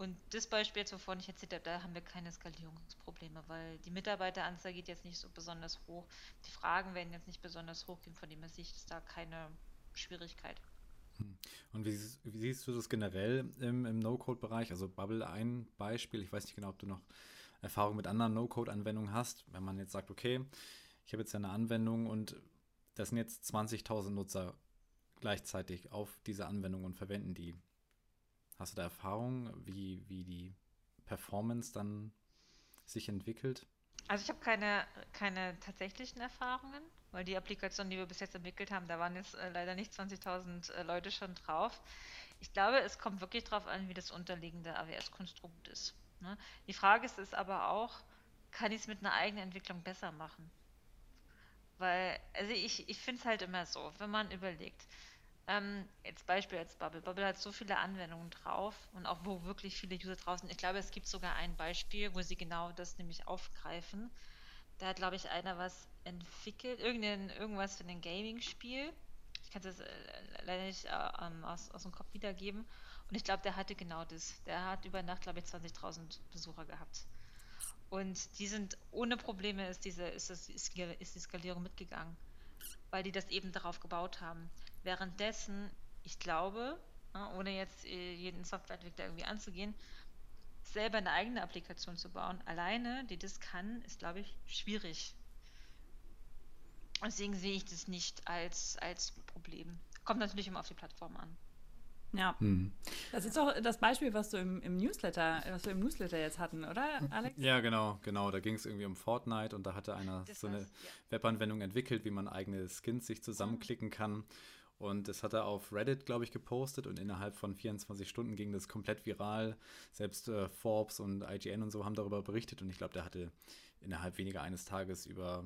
Und das Beispiel, wovon ich erzählt habe, da haben wir keine Skalierungsprobleme, weil die Mitarbeiteranzahl geht jetzt nicht so besonders hoch. Die Fragen werden jetzt nicht besonders hoch gehen, von dem her sehe ich da keine Schwierigkeit. Hm. Und wie, wie, siehst du das generell im, im No-Code-Bereich? Also Bubble ein Beispiel, ich weiß nicht genau, ob du noch Erfahrung mit anderen No-Code-Anwendungen hast. Wenn man jetzt sagt, okay, ich habe jetzt eine Anwendung und das sind jetzt 20.000 Nutzer gleichzeitig auf diese Anwendung und verwenden die. Hast du da Erfahrung, wie, wie die Performance dann sich entwickelt? Also ich habe keine, keine tatsächlichen Erfahrungen, weil die Applikation, die wir bis jetzt entwickelt haben, da waren jetzt äh, leider nicht 20.000 äh, Leute schon drauf. Ich glaube, es kommt wirklich darauf an, wie das unterliegende AWS-Konstrukt ist. Ne? Die Frage ist, ist aber auch, kann ich es mit einer eigenen Entwicklung besser machen? Weil, also ich, ich finde es halt immer so, wenn man überlegt, ähm, jetzt Beispiel als Bubble. Bubble hat so viele Anwendungen drauf und auch wo wirklich viele User draußen. Ich glaube, es gibt sogar ein Beispiel, wo sie genau das nämlich aufgreifen. Da hat, glaube ich, einer was entwickelt, irgendein, irgendwas für ein Gaming-Spiel. Ich kann es äh, leider nicht äh, ähm, aus, aus dem Kopf wiedergeben. Und ich glaube, der hatte genau das. Der hat über Nacht, glaube ich, 20.000 Besucher gehabt. Und die sind ohne Probleme ist diese ist, das, ist die Skalierung mitgegangen, weil die das eben darauf gebaut haben. Währenddessen, ich glaube, ne, ohne jetzt äh, jeden Softwareentwickler irgendwie anzugehen, selber eine eigene Applikation zu bauen, alleine, die das kann, ist, glaube ich, schwierig. Deswegen sehe ich das nicht als, als Problem. Kommt natürlich immer auf die Plattform an. Ja. Hm. Das ist auch das Beispiel, was du im, im, Newsletter, was wir im Newsletter jetzt hatten, oder, Alex? Ja, genau, genau. Da ging es irgendwie um Fortnite und da hatte einer das so eine ja. Webanwendung entwickelt, wie man eigene Skins sich zusammenklicken kann. Und das hat er auf Reddit, glaube ich, gepostet und innerhalb von 24 Stunden ging das komplett viral. Selbst äh, Forbes und IGN und so haben darüber berichtet und ich glaube, der hatte innerhalb weniger eines Tages über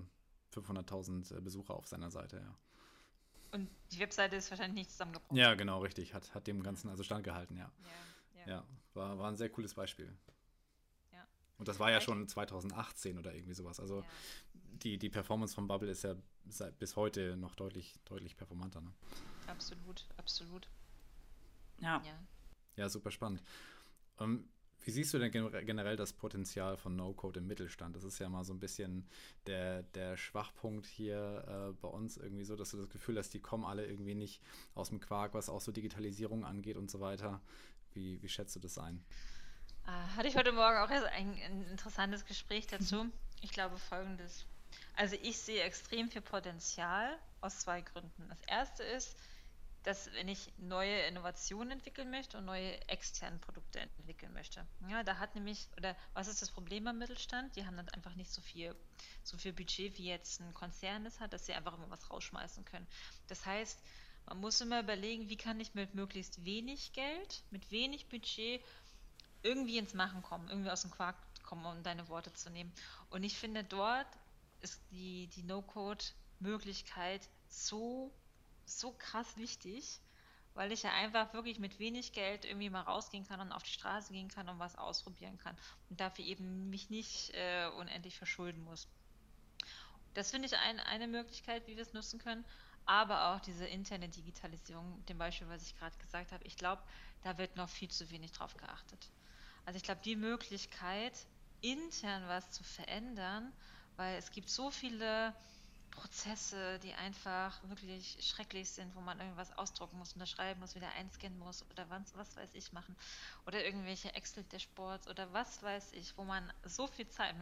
500.000 äh, Besucher auf seiner Seite, ja. Und die Webseite ist wahrscheinlich nicht zusammengebrochen. Ja, genau, richtig. Hat, hat dem Ganzen also standgehalten, ja. Ja, ja. ja war, war ein sehr cooles Beispiel. Und das war ja schon 2018 oder irgendwie sowas. Also ja. die, die Performance von Bubble ist ja bis heute noch deutlich, deutlich performanter. Ne? Absolut, absolut. Ja. Ja, ja super spannend. Ähm, wie siehst du denn generell das Potenzial von No-Code im Mittelstand? Das ist ja mal so ein bisschen der, der Schwachpunkt hier äh, bei uns irgendwie so, dass du das Gefühl hast, die kommen alle irgendwie nicht aus dem Quark, was auch so Digitalisierung angeht und so weiter. Wie, wie schätzt du das ein? Äh, hatte ich heute Morgen auch ein, ein interessantes Gespräch dazu. Ich glaube folgendes. Also ich sehe extrem viel Potenzial aus zwei Gründen. Das erste ist, dass wenn ich neue Innovationen entwickeln möchte und neue externe Produkte entwickeln möchte. Ja, da hat nämlich, oder was ist das Problem am Mittelstand? Die haben dann einfach nicht so viel, so viel Budget, wie jetzt ein Konzern es hat, dass sie einfach immer was rausschmeißen können. Das heißt, man muss immer überlegen, wie kann ich mit möglichst wenig Geld, mit wenig Budget irgendwie ins Machen kommen, irgendwie aus dem Quark kommen, um deine Worte zu nehmen. Und ich finde, dort ist die, die No-Code-Möglichkeit so so krass wichtig, weil ich ja einfach wirklich mit wenig Geld irgendwie mal rausgehen kann und auf die Straße gehen kann und was ausprobieren kann und dafür eben mich nicht äh, unendlich verschulden muss. Das finde ich ein, eine Möglichkeit, wie wir es nutzen können, aber auch diese interne Digitalisierung, dem Beispiel, was ich gerade gesagt habe, ich glaube, da wird noch viel zu wenig drauf geachtet. Also ich glaube, die Möglichkeit, intern was zu verändern, weil es gibt so viele Prozesse, die einfach wirklich schrecklich sind, wo man irgendwas ausdrucken muss, unterschreiben muss, wieder einscannen muss oder was, was weiß ich machen. Oder irgendwelche Excel-Dashboards oder was weiß ich, wo man so viel Zeit,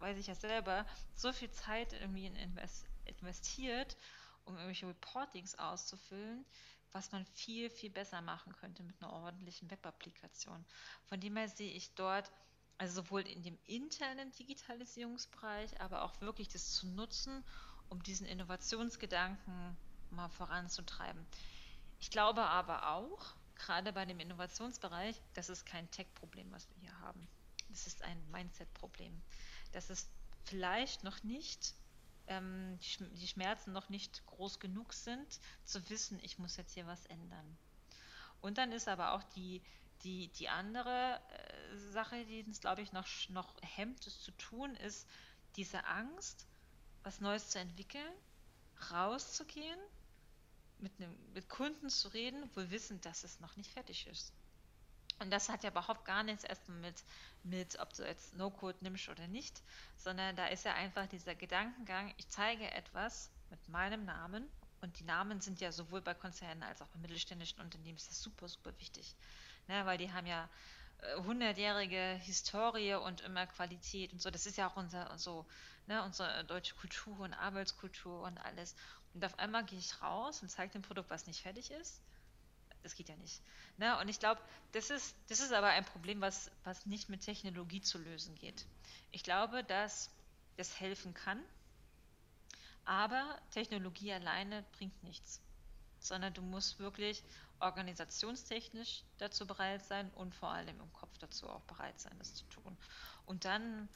weiß ich ja selber, so viel Zeit irgendwie invest, investiert, um irgendwelche Reportings auszufüllen, was man viel, viel besser machen könnte mit einer ordentlichen Web-Applikation. Von dem her sehe ich dort, also sowohl in dem internen Digitalisierungsbereich, aber auch wirklich das zu nutzen, um diesen Innovationsgedanken mal voranzutreiben. Ich glaube aber auch, gerade bei dem Innovationsbereich, das ist kein Tech-Problem, was wir hier haben. Das ist ein Mindset-Problem. Das ist vielleicht noch nicht, ähm, die Schmerzen noch nicht groß genug sind, zu wissen, ich muss jetzt hier was ändern. Und dann ist aber auch die, die, die andere äh, Sache, die uns, glaube ich, noch, noch hemmt, es zu tun, ist diese Angst, was Neues zu entwickeln, rauszugehen, mit, einem, mit Kunden zu reden, wohl wissen, dass es noch nicht fertig ist. Und das hat ja überhaupt gar nichts erstmal mit, mit, ob du jetzt No-Code nimmst oder nicht, sondern da ist ja einfach dieser Gedankengang, ich zeige etwas mit meinem Namen und die Namen sind ja sowohl bei Konzernen als auch bei mittelständischen Unternehmen ist das super, super wichtig. Ne, weil die haben ja hundertjährige Historie und immer Qualität und so. Das ist ja auch unser so, ne, unsere deutsche Kultur und Arbeitskultur und alles. Und auf einmal gehe ich raus und zeige dem Produkt, was nicht fertig ist. Das geht ja nicht. Ne? Und ich glaube, das ist, das ist aber ein Problem, was, was nicht mit Technologie zu lösen geht. Ich glaube, dass das helfen kann, aber Technologie alleine bringt nichts. Sondern du musst wirklich organisationstechnisch dazu bereit sein und vor allem im Kopf dazu auch bereit sein, das zu tun. Und dann,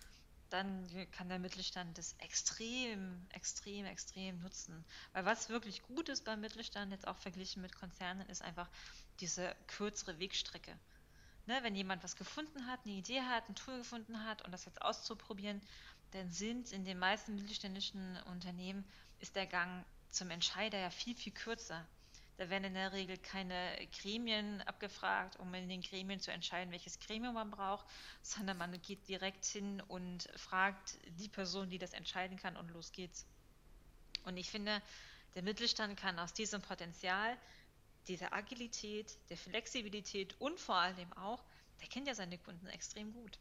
dann kann der Mittelstand das extrem, extrem, extrem nutzen. Weil was wirklich gut ist beim Mittelstand, jetzt auch verglichen mit Konzernen, ist einfach diese kürzere Wegstrecke. Ne, wenn jemand was gefunden hat, eine Idee hat, ein Tool gefunden hat und das jetzt auszuprobieren, dann sind in den meisten mittelständischen Unternehmen ist der Gang zum Entscheider ja viel, viel kürzer. Da werden in der Regel keine Gremien abgefragt, um in den Gremien zu entscheiden, welches Gremium man braucht, sondern man geht direkt hin und fragt die Person, die das entscheiden kann und los geht's. Und ich finde, der Mittelstand kann aus diesem Potenzial, dieser Agilität, der Flexibilität und vor allem auch, der kennt ja seine Kunden extrem gut.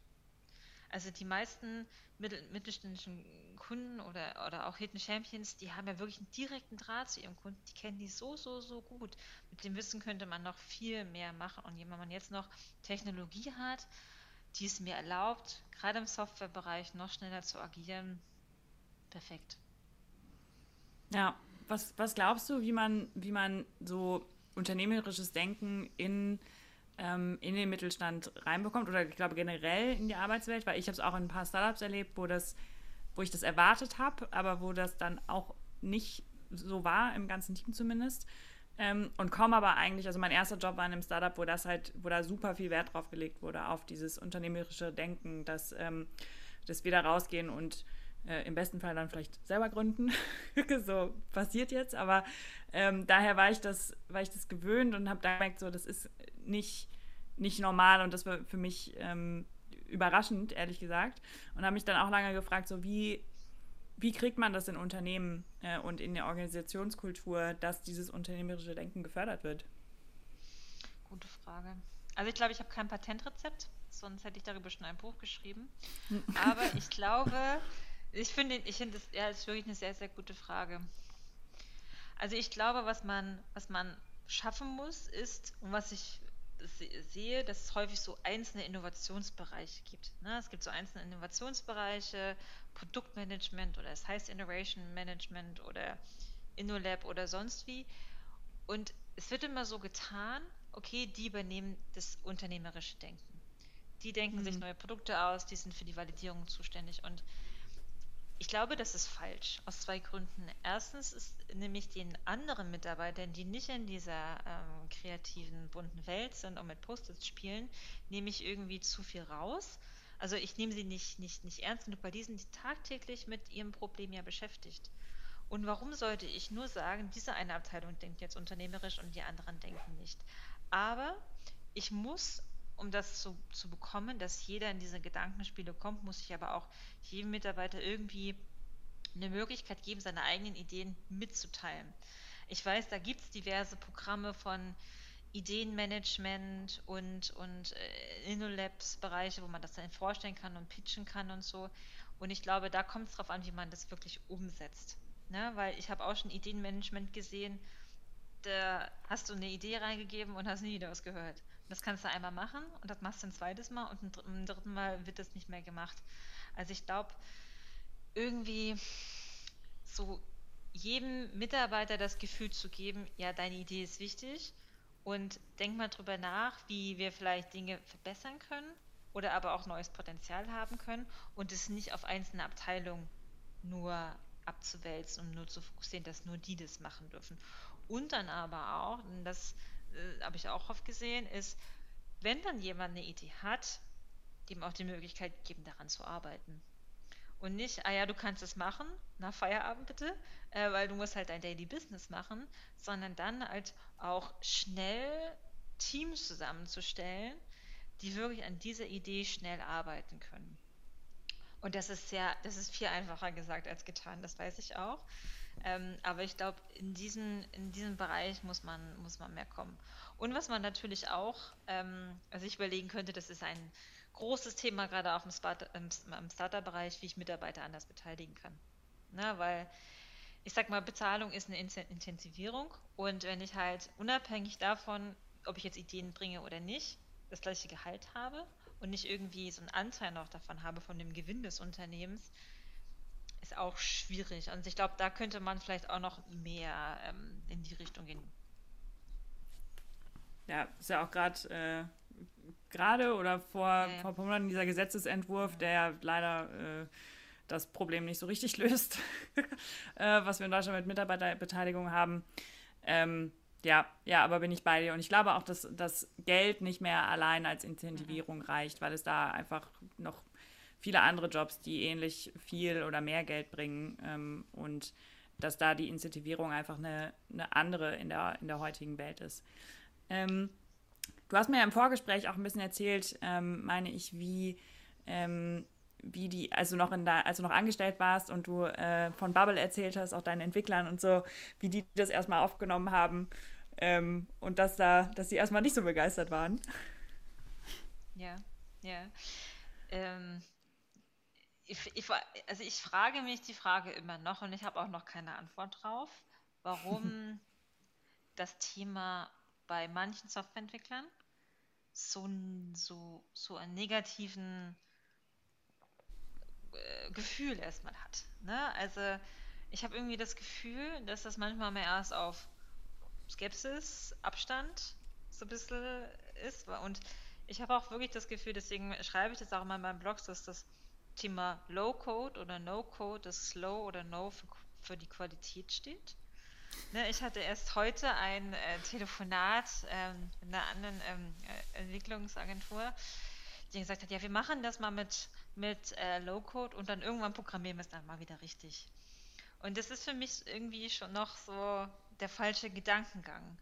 Also die meisten mittel, mittelständischen Kunden oder, oder auch Hidden Champions, die haben ja wirklich einen direkten Draht zu ihrem Kunden. Die kennen die so, so, so gut. Mit dem Wissen könnte man noch viel mehr machen. Und wenn man jetzt noch Technologie hat, die es mir erlaubt, gerade im Softwarebereich noch schneller zu agieren, perfekt. Ja, was, was glaubst du, wie man, wie man so unternehmerisches Denken in, ähm, in den Mittelstand reinbekommt oder ich glaube generell in die Arbeitswelt, weil ich habe es auch in ein paar Startups erlebt, wo das, wo ich das erwartet habe, aber wo das dann auch nicht so war, im ganzen Team zumindest. Ähm, und komme aber eigentlich, also mein erster Job war in einem Startup, wo das halt, wo da super viel Wert drauf gelegt wurde, auf dieses unternehmerische Denken, dass, ähm, dass wir da rausgehen und äh, im besten Fall dann vielleicht selber gründen. so passiert jetzt, aber ähm, daher war ich das, war ich das gewöhnt und habe da gemerkt, so das ist nicht, nicht normal und das war für mich ähm, überraschend, ehrlich gesagt. Und habe mich dann auch lange gefragt, so wie wie kriegt man das in Unternehmen äh, und in der Organisationskultur, dass dieses unternehmerische Denken gefördert wird? Gute Frage. Also ich glaube, ich habe kein Patentrezept, sonst hätte ich darüber schon ein Buch geschrieben. Aber ich glaube, ich finde, ich finde das, ja, das ist wirklich eine sehr, sehr gute Frage. Also ich glaube, was man, was man schaffen muss, ist, und was ich sehe, dass es häufig so einzelne Innovationsbereiche gibt. Ne? Es gibt so einzelne Innovationsbereiche, Produktmanagement oder es heißt Innovation Management oder InnoLab oder sonst wie. Und es wird immer so getan, okay, die übernehmen das unternehmerische Denken. Die denken mhm. sich neue Produkte aus, die sind für die Validierung zuständig. Und ich glaube, das ist falsch. Aus zwei Gründen. Erstens ist nämlich den anderen Mitarbeitern, die nicht in dieser ähm, kreativen, bunten Welt sind und mit Post-its spielen, nehme ich irgendwie zu viel raus. Also ich nehme sie nicht, nicht, nicht ernst genug, weil die sind tagtäglich mit ihrem Problem ja beschäftigt. Und warum sollte ich nur sagen, diese eine Abteilung denkt jetzt unternehmerisch und die anderen denken nicht? Aber ich muss um das zu, zu bekommen, dass jeder in diese Gedankenspiele kommt, muss ich aber auch jedem Mitarbeiter irgendwie eine Möglichkeit geben, seine eigenen Ideen mitzuteilen. Ich weiß, da gibt es diverse Programme von Ideenmanagement und, und äh, InnoLabs-Bereiche, wo man das dann vorstellen kann und pitchen kann und so. Und ich glaube, da kommt es darauf an, wie man das wirklich umsetzt. Ne? Weil ich habe auch schon Ideenmanagement gesehen, da hast du eine Idee reingegeben und hast nie wieder was gehört. Das kannst du einmal machen und das machst du ein zweites Mal und im dritten Mal wird das nicht mehr gemacht. Also ich glaube, irgendwie so jedem Mitarbeiter das Gefühl zu geben, ja, deine Idee ist wichtig und denk mal drüber nach, wie wir vielleicht Dinge verbessern können oder aber auch neues Potenzial haben können und es nicht auf einzelne Abteilungen nur abzuwälzen und nur zu fokussieren, dass nur die das machen dürfen. Und dann aber auch, das äh, habe ich auch oft gesehen, ist, wenn dann jemand eine Idee hat, dem auch die Möglichkeit geben, daran zu arbeiten. Und nicht, ah ja, du kannst es machen, nach Feierabend bitte, äh, weil du musst halt dein Daily Business machen, sondern dann halt auch schnell Teams zusammenzustellen, die wirklich an dieser Idee schnell arbeiten können. Und das ist sehr, das ist viel einfacher gesagt als getan, das weiß ich auch. Ähm, aber ich glaube, in, diesen, in diesem Bereich muss man, muss man mehr kommen. Und was man natürlich auch, ähm, also ich überlegen könnte, das ist ein großes Thema gerade auch im, im, im Startup-Bereich, wie ich Mitarbeiter anders beteiligen kann. Na, weil ich sag mal, Bezahlung ist eine Intensivierung und wenn ich halt unabhängig davon, ob ich jetzt Ideen bringe oder nicht, das gleiche Gehalt habe und nicht irgendwie so einen Anteil noch davon habe von dem Gewinn des Unternehmens, ist auch schwierig. Und ich glaube, da könnte man vielleicht auch noch mehr ähm, in die Richtung gehen. Ja, ist ja auch gerade äh, gerade oder vor, ja, ja. vor ein paar Monaten dieser Gesetzesentwurf, ja. der leider äh, das Problem nicht so richtig löst, äh, was wir in Deutschland mit Mitarbeiterbeteiligung haben. Ähm, ja, ja, aber bin ich bei dir. Und ich glaube auch, dass das Geld nicht mehr allein als Incentivierung mhm. reicht, weil es da einfach noch viele andere Jobs, die ähnlich viel oder mehr Geld bringen ähm, und dass da die Incentivierung einfach eine, eine andere in der, in der heutigen Welt ist. Ähm, du hast mir ja im Vorgespräch auch ein bisschen erzählt, ähm, meine ich, wie, ähm, wie die, also noch in da, als du noch angestellt warst und du äh, von Bubble erzählt hast, auch deinen Entwicklern und so, wie die das erstmal aufgenommen haben ähm, und dass da, dass sie erstmal nicht so begeistert waren. Ja, ja. Ähm, ich, ich, also ich frage mich die Frage immer noch und ich habe auch noch keine Antwort drauf, warum das Thema bei manchen Softwareentwicklern so, so, so einen negativen äh, Gefühl erstmal hat. Ne? Also ich habe irgendwie das Gefühl, dass das manchmal mehr erst auf Skepsis, Abstand so ein bisschen ist. Und ich habe auch wirklich das Gefühl, deswegen schreibe ich das auch immer in meinem Blog, dass das Thema Low Code oder No Code, das Slow oder No für, für die Qualität steht. Ne, ich hatte erst heute ein äh, Telefonat ähm, mit einer anderen ähm, äh, Entwicklungsagentur, die gesagt hat, ja, wir machen das mal mit, mit äh, Low Code und dann irgendwann programmieren wir es dann mal wieder richtig. Und das ist für mich irgendwie schon noch so der falsche Gedankengang.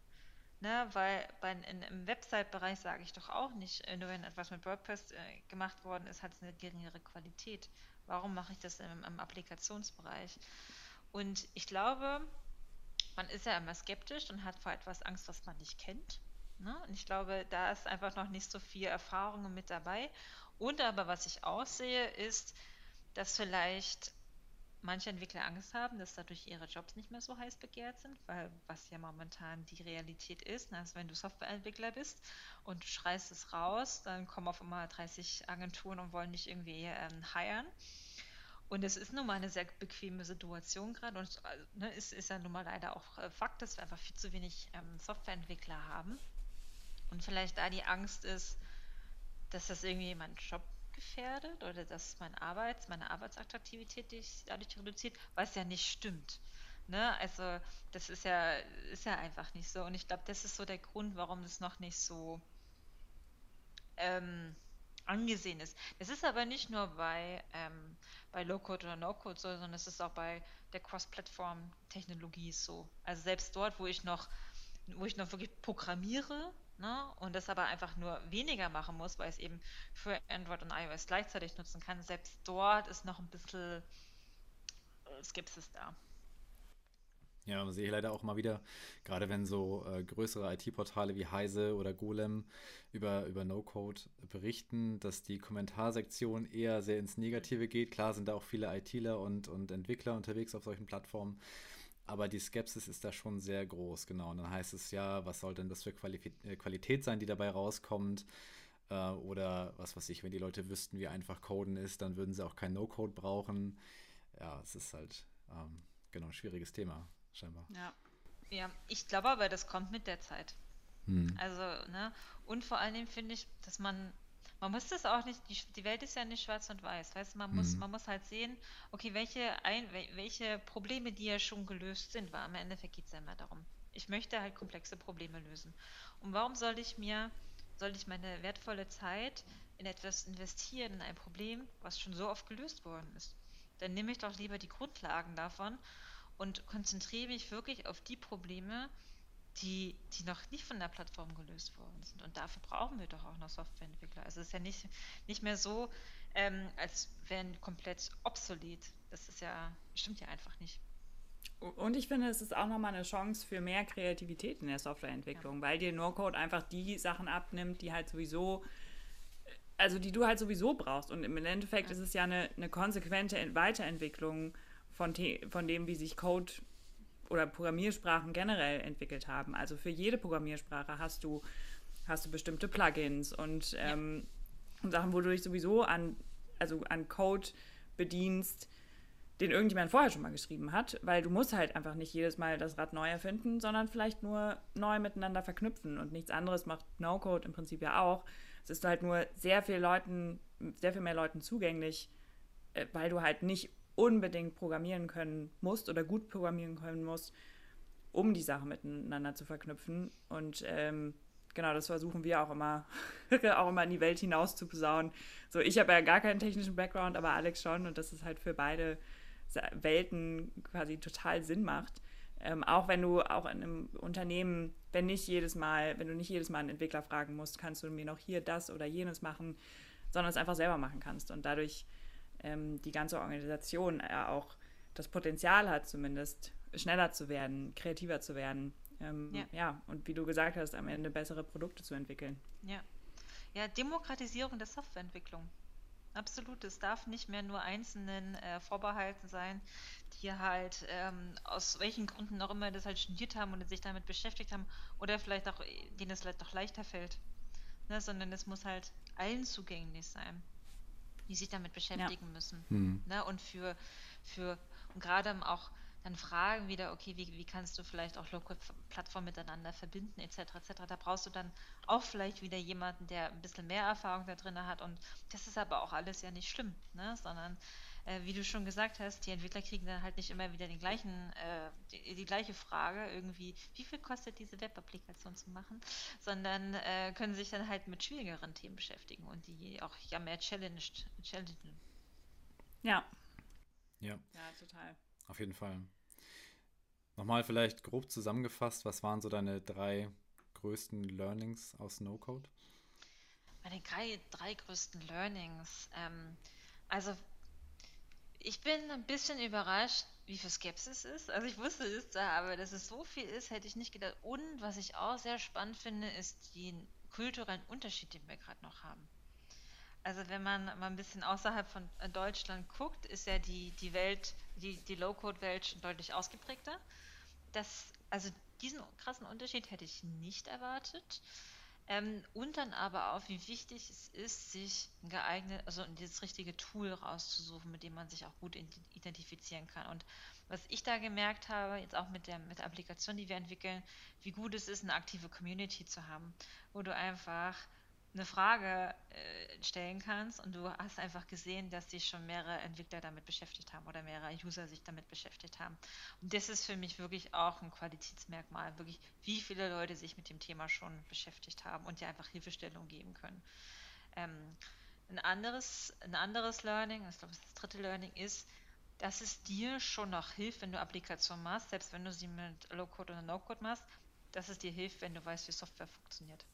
Ne, weil bei, in, im Website-Bereich sage ich doch auch nicht, äh, nur wenn etwas mit WordPress äh, gemacht worden ist, hat es eine geringere Qualität. Warum mache ich das im, im Applikationsbereich? Und ich glaube, man ist ja immer skeptisch und hat vor etwas Angst, was man nicht kennt. Ne? Und ich glaube, da ist einfach noch nicht so viel Erfahrung mit dabei. Und aber was ich auch sehe, ist, dass vielleicht manche Entwickler Angst haben, dass dadurch ihre Jobs nicht mehr so heiß begehrt sind, weil was ja momentan die Realität ist, also wenn du Softwareentwickler bist und du schreist es raus, dann kommen auf einmal 30 Agenturen und wollen dich irgendwie ähm, hiren. Und es ist nun mal eine sehr bequeme Situation gerade und ne, es ist ja nun mal leider auch äh, Fakt, dass wir einfach viel zu wenig ähm, Softwareentwickler haben. Und vielleicht da die Angst ist, dass das irgendwie meinen Job gefährdet oder dass mein Arbeits, meine Arbeitsattraktivität dadurch reduziert, was ja nicht stimmt. Ne? Also das ist ja, ist ja einfach nicht so. Und ich glaube, das ist so der Grund, warum das noch nicht so ähm, angesehen ist. Das ist aber nicht nur bei, ähm, bei Low-Code oder No-Code so, sondern es ist auch bei der Cross-Plattform-Technologie so. Also selbst dort, wo ich noch, wo ich noch wirklich programmiere, Ne? Und das aber einfach nur weniger machen muss, weil es eben für Android und iOS gleichzeitig nutzen kann. Selbst dort ist noch ein bisschen äh, Skepsis da. Ja, sehe ich leider auch mal wieder, gerade wenn so äh, größere IT-Portale wie Heise oder Golem über, über No-Code berichten, dass die Kommentarsektion eher sehr ins Negative geht. Klar sind da auch viele ITler und, und Entwickler unterwegs auf solchen Plattformen, aber die Skepsis ist da schon sehr groß, genau. Und dann heißt es ja, was soll denn das für Quali äh, Qualität sein, die dabei rauskommt? Äh, oder was weiß ich, wenn die Leute wüssten, wie einfach Coden ist, dann würden sie auch kein No-Code brauchen. Ja, es ist halt, ähm, genau, ein schwieriges Thema, scheinbar. Ja. ja, ich glaube aber, das kommt mit der Zeit. Hm. Also, ne, und vor allen Dingen finde ich, dass man man muss das auch nicht, die, die, Welt ist ja nicht schwarz und weiß, weißt man muss, mhm. man muss halt sehen, okay, welche, ein, welche Probleme, die ja schon gelöst sind, weil am Endeffekt geht es ja immer darum. Ich möchte halt komplexe Probleme lösen. Und warum soll ich mir, soll ich meine wertvolle Zeit in etwas investieren, in ein Problem, was schon so oft gelöst worden ist? Dann nehme ich doch lieber die Grundlagen davon und konzentriere mich wirklich auf die Probleme, die, die noch nicht von der Plattform gelöst worden sind. Und dafür brauchen wir doch auch noch Softwareentwickler. Also es ist ja nicht, nicht mehr so, ähm, als wären komplett obsolet. Das ist ja, stimmt ja einfach nicht. Und ich finde, es ist auch nochmal eine Chance für mehr Kreativität in der Softwareentwicklung, ja. weil dir No-Code einfach die Sachen abnimmt, die halt sowieso, also die du halt sowieso brauchst. Und im Endeffekt ja. ist es ja eine, eine konsequente Weiterentwicklung von, von dem, wie sich Code oder Programmiersprachen generell entwickelt haben. Also für jede Programmiersprache hast du, hast du bestimmte Plugins und, ähm, ja. Sachen, wo du dich sowieso an, also an Code bedienst, den irgendjemand vorher schon mal geschrieben hat, weil du musst halt einfach nicht jedes Mal das Rad neu erfinden, sondern vielleicht nur neu miteinander verknüpfen und nichts anderes macht No-Code im Prinzip ja auch. Es ist halt nur sehr viel Leuten, sehr viel mehr Leuten zugänglich, äh, weil du halt nicht unbedingt programmieren können musst oder gut programmieren können musst, um die Sachen miteinander zu verknüpfen. Und ähm, genau, das versuchen wir auch immer, auch immer in die Welt hinaus zu posaunen. So, ich habe ja gar keinen technischen Background, aber Alex schon und das ist halt für beide Welten quasi total Sinn macht. Ähm, auch wenn du auch in einem Unternehmen, wenn nicht jedes Mal, wenn du nicht jedes Mal einen Entwickler fragen musst, kannst du mir noch hier das oder jenes machen, sondern es einfach selber machen kannst. Und dadurch ähm, die ganze Organisation ja auch das Potenzial hat, zumindest schneller zu werden, kreativer zu werden. Ähm, ja. ja, und wie du gesagt hast, am Ende bessere Produkte zu entwickeln. Ja. Ja, Demokratisierung der Softwareentwicklung. Absolut, es darf nicht mehr nur Einzelnen äh, vorbehalten sein, die halt ähm, aus welchen Gründen auch immer das halt studiert haben und sich damit beschäftigt haben oder vielleicht auch, denen es vielleicht doch leichter fällt. Ne, sondern es muss halt allen zugänglich sein die sich damit beschäftigen ja. müssen. Mhm. Ne? Und für, für und gerade auch dann Fragen wieder, okay, wie, wie kannst du vielleicht auch Local-Plattformen miteinander verbinden, etc., etc. Da brauchst du dann auch vielleicht wieder jemanden, der ein bisschen mehr Erfahrung da drin hat. Und das ist aber auch alles ja nicht schlimm, ne? sondern äh, wie du schon gesagt hast, die Entwickler kriegen dann halt nicht immer wieder den gleichen, äh, die, die, gleiche Frage irgendwie, wie viel kostet diese Web-Applikation zu machen, sondern äh, können sich dann halt mit schwierigeren Themen beschäftigen und die auch ja mehr challenged, challengen. Ja. Ja. Ja, total. Auf jeden Fall. Nochmal vielleicht grob zusammengefasst, was waren so deine drei größten Learnings aus No-Code? Meine drei, drei größten Learnings. Ähm, also ich bin ein bisschen überrascht, wie viel Skepsis ist. Also ich wusste es da, aber dass es so viel ist, hätte ich nicht gedacht. Und was ich auch sehr spannend finde, ist den kulturellen Unterschied, den wir gerade noch haben. Also wenn man mal ein bisschen außerhalb von Deutschland guckt, ist ja die, die Welt, die, die Low-Code-Welt deutlich ausgeprägter. Das, also diesen krassen Unterschied hätte ich nicht erwartet. Ähm, und dann aber auch, wie wichtig es ist, sich geeignet, also dieses richtige Tool rauszusuchen, mit dem man sich auch gut identifizieren kann. Und was ich da gemerkt habe, jetzt auch mit der, mit der Applikation, die wir entwickeln, wie gut es ist, eine aktive Community zu haben, wo du einfach eine Frage äh, stellen kannst und du hast einfach gesehen, dass sich schon mehrere Entwickler damit beschäftigt haben oder mehrere User sich damit beschäftigt haben. Und das ist für mich wirklich auch ein Qualitätsmerkmal, wirklich, wie viele Leute sich mit dem Thema schon beschäftigt haben und dir einfach Hilfestellung geben können. Ähm, ein, anderes, ein anderes Learning, ich glaube, das dritte Learning ist, dass es dir schon noch hilft, wenn du Applikationen machst, selbst wenn du sie mit Low-Code oder No-Code machst, dass es dir hilft, wenn du weißt, wie Software funktioniert.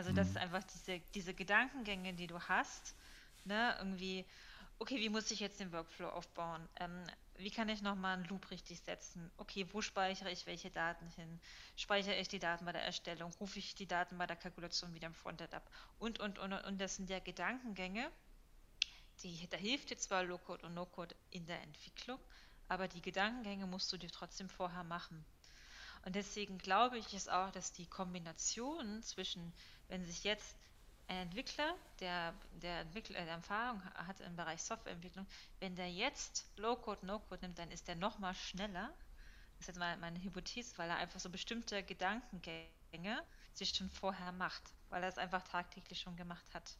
Also das ist mhm. einfach diese, diese Gedankengänge, die du hast, ne, irgendwie, okay, wie muss ich jetzt den Workflow aufbauen? Ähm, wie kann ich nochmal einen Loop richtig setzen? Okay, wo speichere ich welche Daten hin? Speichere ich die Daten bei der Erstellung? Rufe ich die Daten bei der Kalkulation wieder im Frontend ab? Und, und, und, und das sind ja Gedankengänge, die, da hilft dir zwar Low-Code und No-Code in der Entwicklung, aber die Gedankengänge musst du dir trotzdem vorher machen. Und deswegen glaube ich es auch, dass die Kombination zwischen wenn sich jetzt ein Entwickler, der, der, Entwickler, der Erfahrung hat im Bereich Softwareentwicklung, wenn der jetzt Low-Code, No-Code nimmt, dann ist der noch mal schneller. Das ist jetzt mal meine Hypothese, weil er einfach so bestimmte Gedankengänge sich schon vorher macht, weil er es einfach tagtäglich schon gemacht hat.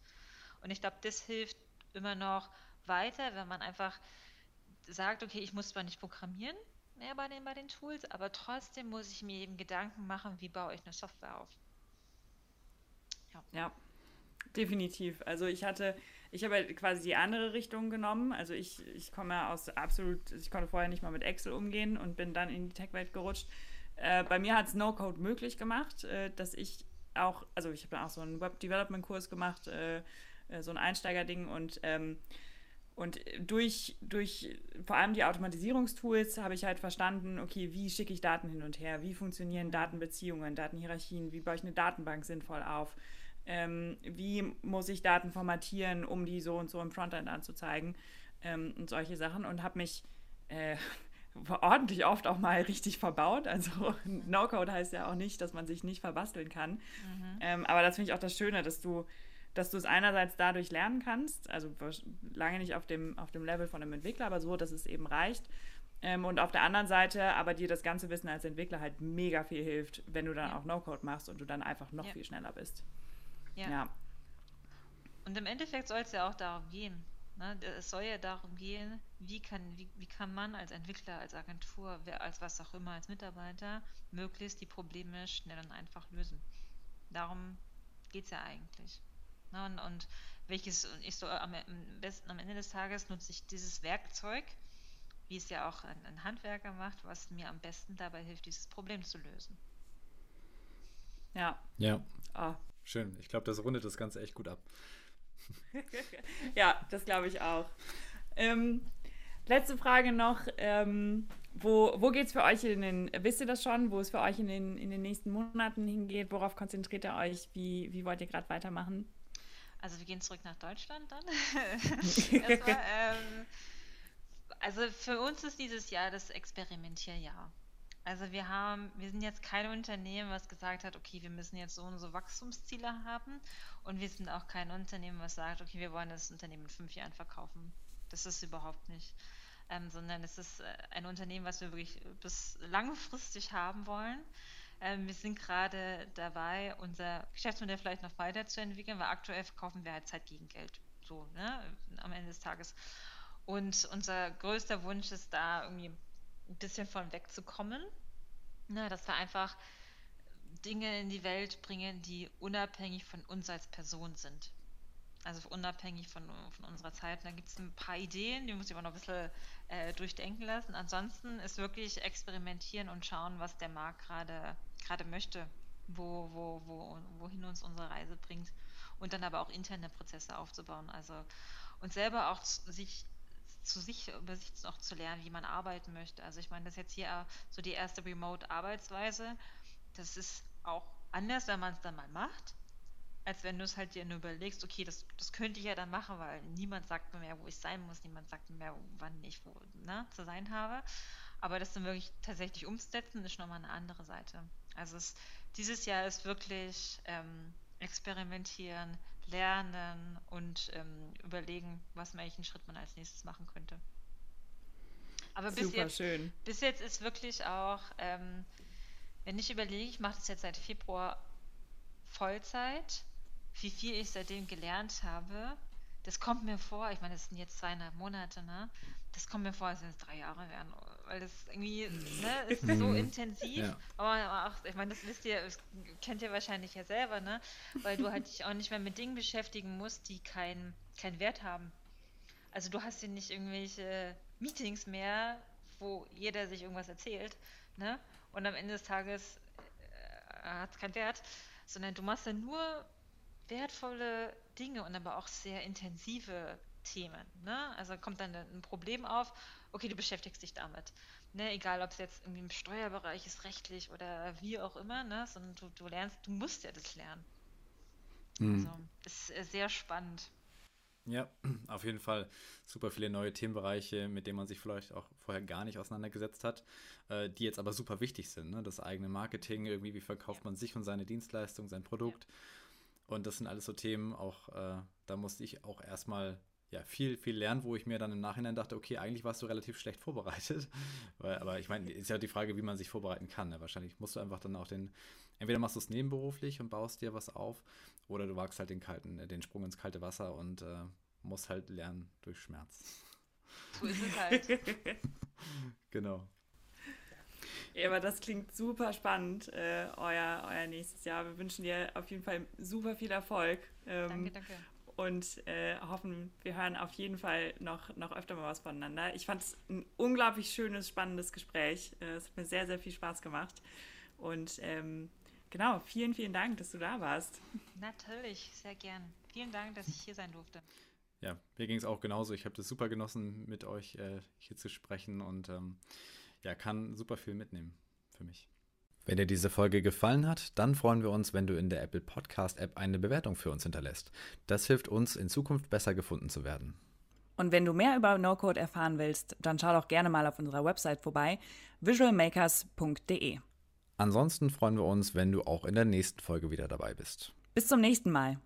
Und ich glaube, das hilft immer noch weiter, wenn man einfach sagt, okay, ich muss zwar nicht programmieren mehr bei den, bei den Tools, aber trotzdem muss ich mir eben Gedanken machen, wie baue ich eine Software auf. Ja. ja, definitiv. Also ich hatte, ich habe quasi die andere Richtung genommen. Also ich, ich komme aus absolut, ich konnte vorher nicht mal mit Excel umgehen und bin dann in die Tech-Welt gerutscht. Äh, bei mir hat es No-Code möglich gemacht, äh, dass ich auch, also ich habe auch so einen Web-Development-Kurs gemacht, äh, äh so ein Einsteigerding und ähm, und durch, durch vor allem die Automatisierungstools habe ich halt verstanden, okay, wie schicke ich Daten hin und her, wie funktionieren Datenbeziehungen, Datenhierarchien, wie baue ich eine Datenbank sinnvoll auf, ähm, wie muss ich Daten formatieren, um die so und so im Frontend anzuzeigen ähm, und solche Sachen und habe mich äh, ordentlich oft auch mal richtig verbaut. Also No-Code heißt ja auch nicht, dass man sich nicht verbasteln kann. Mhm. Ähm, aber das finde ich auch das Schöne, dass du dass du es einerseits dadurch lernen kannst, also lange nicht auf dem, auf dem Level von einem Entwickler, aber so, dass es eben reicht. Ähm, und auf der anderen Seite aber dir das ganze Wissen als Entwickler halt mega viel hilft, wenn du dann ja. auch No-Code machst und du dann einfach noch ja. viel schneller bist. Ja. ja. Und im Endeffekt soll es ja auch darum gehen. Ne? Es soll ja darum gehen, wie kann, wie, wie kann man als Entwickler, als Agentur, wer, als was auch immer, als Mitarbeiter möglichst die Probleme schnell und einfach lösen. Darum geht es ja eigentlich. Ne? Und, und welches, ich so am, am besten am Ende des Tages nutze ich dieses Werkzeug, wie es ja auch ein, ein Handwerker macht, was mir am besten dabei hilft, dieses Problem zu lösen. Ja. Ja. Ah, Schön. Ich glaube, das rundet das Ganze echt gut ab. ja, das glaube ich auch. Ähm, letzte Frage noch. Ähm, wo wo geht es für euch in den, wisst ihr das schon, wo es für euch in den, in den nächsten Monaten hingeht? Worauf konzentriert ihr euch? Wie, wie wollt ihr gerade weitermachen? Also wir gehen zurück nach Deutschland dann. Erstmal, ähm, also für uns ist dieses Jahr das Experimentierjahr. Also wir haben, wir sind jetzt kein Unternehmen, was gesagt hat, okay, wir müssen jetzt so und so Wachstumsziele haben. Und wir sind auch kein Unternehmen, was sagt, okay, wir wollen das Unternehmen in fünf Jahren verkaufen. Das ist überhaupt nicht. ähm, sondern es ist äh, ein Unternehmen, was wir wirklich bis langfristig haben wollen. Ähm, wir sind gerade dabei, unser Geschäftsmodell vielleicht noch weiterzuentwickeln, weil aktuell verkaufen wir halt Zeit gegen Geld. So, ne, am Ende des Tages. Und unser größter Wunsch ist da irgendwie ein bisschen von wegzukommen. Ne, dass wir einfach Dinge in die Welt bringen, die unabhängig von uns als Person sind. Also unabhängig von, von unserer Zeit. Da gibt es ein paar Ideen, die muss ich aber noch ein bisschen äh, durchdenken lassen. Ansonsten ist wirklich experimentieren und schauen, was der Markt gerade möchte, wo, wo, wo, wohin uns unsere Reise bringt. Und dann aber auch interne Prozesse aufzubauen. Also und selber auch sich zu sich über sich auch zu lernen, wie man arbeiten möchte. Also ich meine, das ist jetzt hier so die erste Remote-Arbeitsweise. Das ist auch anders, wenn man es dann mal macht als wenn du es halt dir nur überlegst, okay, das, das könnte ich ja dann machen, weil niemand sagt mir mehr, wo ich sein muss, niemand sagt mir mehr, wann ich wo ne, zu sein habe. Aber das dann wirklich tatsächlich umzusetzen, ist nochmal eine andere Seite. Also es, dieses Jahr ist wirklich ähm, experimentieren, lernen und ähm, überlegen, was welchen Schritt man als nächstes machen könnte. Aber bis, Super jetzt, schön. bis jetzt ist wirklich auch, ähm, wenn ich überlege, ich mache das jetzt seit Februar Vollzeit wie viel ich seitdem gelernt habe, das kommt mir vor, ich meine, das sind jetzt zweieinhalb Monate, ne? Das kommt mir vor, als wenn es drei Jahre wären, weil das irgendwie, ne, ist so mhm. intensiv. Ja. Aber auch, ich meine, das wisst ihr, das kennt ihr wahrscheinlich ja selber, ne? Weil du halt dich auch nicht mehr mit Dingen beschäftigen musst, die keinen kein Wert haben. Also du hast hier nicht irgendwelche Meetings mehr, wo jeder sich irgendwas erzählt, ne? Und am Ende des Tages äh, hat es keinen Wert, sondern du machst dann nur wertvolle Dinge und aber auch sehr intensive Themen. Ne? Also kommt dann ein Problem auf, okay, du beschäftigst dich damit. Ne? Egal, ob es jetzt irgendwie im Steuerbereich ist, rechtlich oder wie auch immer, ne? sondern du, du lernst, du musst ja das lernen. Mhm. Also ist sehr spannend. Ja, auf jeden Fall super viele neue Themenbereiche, mit denen man sich vielleicht auch vorher gar nicht auseinandergesetzt hat, äh, die jetzt aber super wichtig sind. Ne? Das eigene Marketing, irgendwie, wie verkauft man sich und seine Dienstleistung, sein Produkt. Ja und das sind alles so Themen, auch äh, da musste ich auch erstmal ja, viel, viel lernen, wo ich mir dann im Nachhinein dachte, okay, eigentlich warst du relativ schlecht vorbereitet. Weil, aber ich meine, ist ja die Frage, wie man sich vorbereiten kann. Ne? Wahrscheinlich musst du einfach dann auch den, entweder machst du es nebenberuflich und baust dir was auf, oder du wagst halt den kalten, äh, den Sprung ins kalte Wasser und äh, musst halt lernen durch Schmerz. So ist es halt. genau. Ja, aber das klingt super spannend, äh, euer, euer nächstes Jahr. Wir wünschen dir auf jeden Fall super viel Erfolg. Ähm, danke, danke. Und äh, hoffen, wir hören auf jeden Fall noch, noch öfter mal was voneinander. Ich fand es ein unglaublich schönes, spannendes Gespräch. Äh, es hat mir sehr, sehr viel Spaß gemacht. Und ähm, genau, vielen, vielen Dank, dass du da warst. Natürlich, sehr gern. Vielen Dank, dass ich hier sein durfte. Ja, mir ging es auch genauso. Ich habe das super genossen, mit euch äh, hier zu sprechen und ähm, ja, kann super viel mitnehmen für mich. Wenn dir diese Folge gefallen hat, dann freuen wir uns, wenn du in der Apple Podcast App eine Bewertung für uns hinterlässt. Das hilft uns, in Zukunft besser gefunden zu werden. Und wenn du mehr über No-Code erfahren willst, dann schau doch gerne mal auf unserer Website vorbei, visualmakers.de. Ansonsten freuen wir uns, wenn du auch in der nächsten Folge wieder dabei bist. Bis zum nächsten Mal.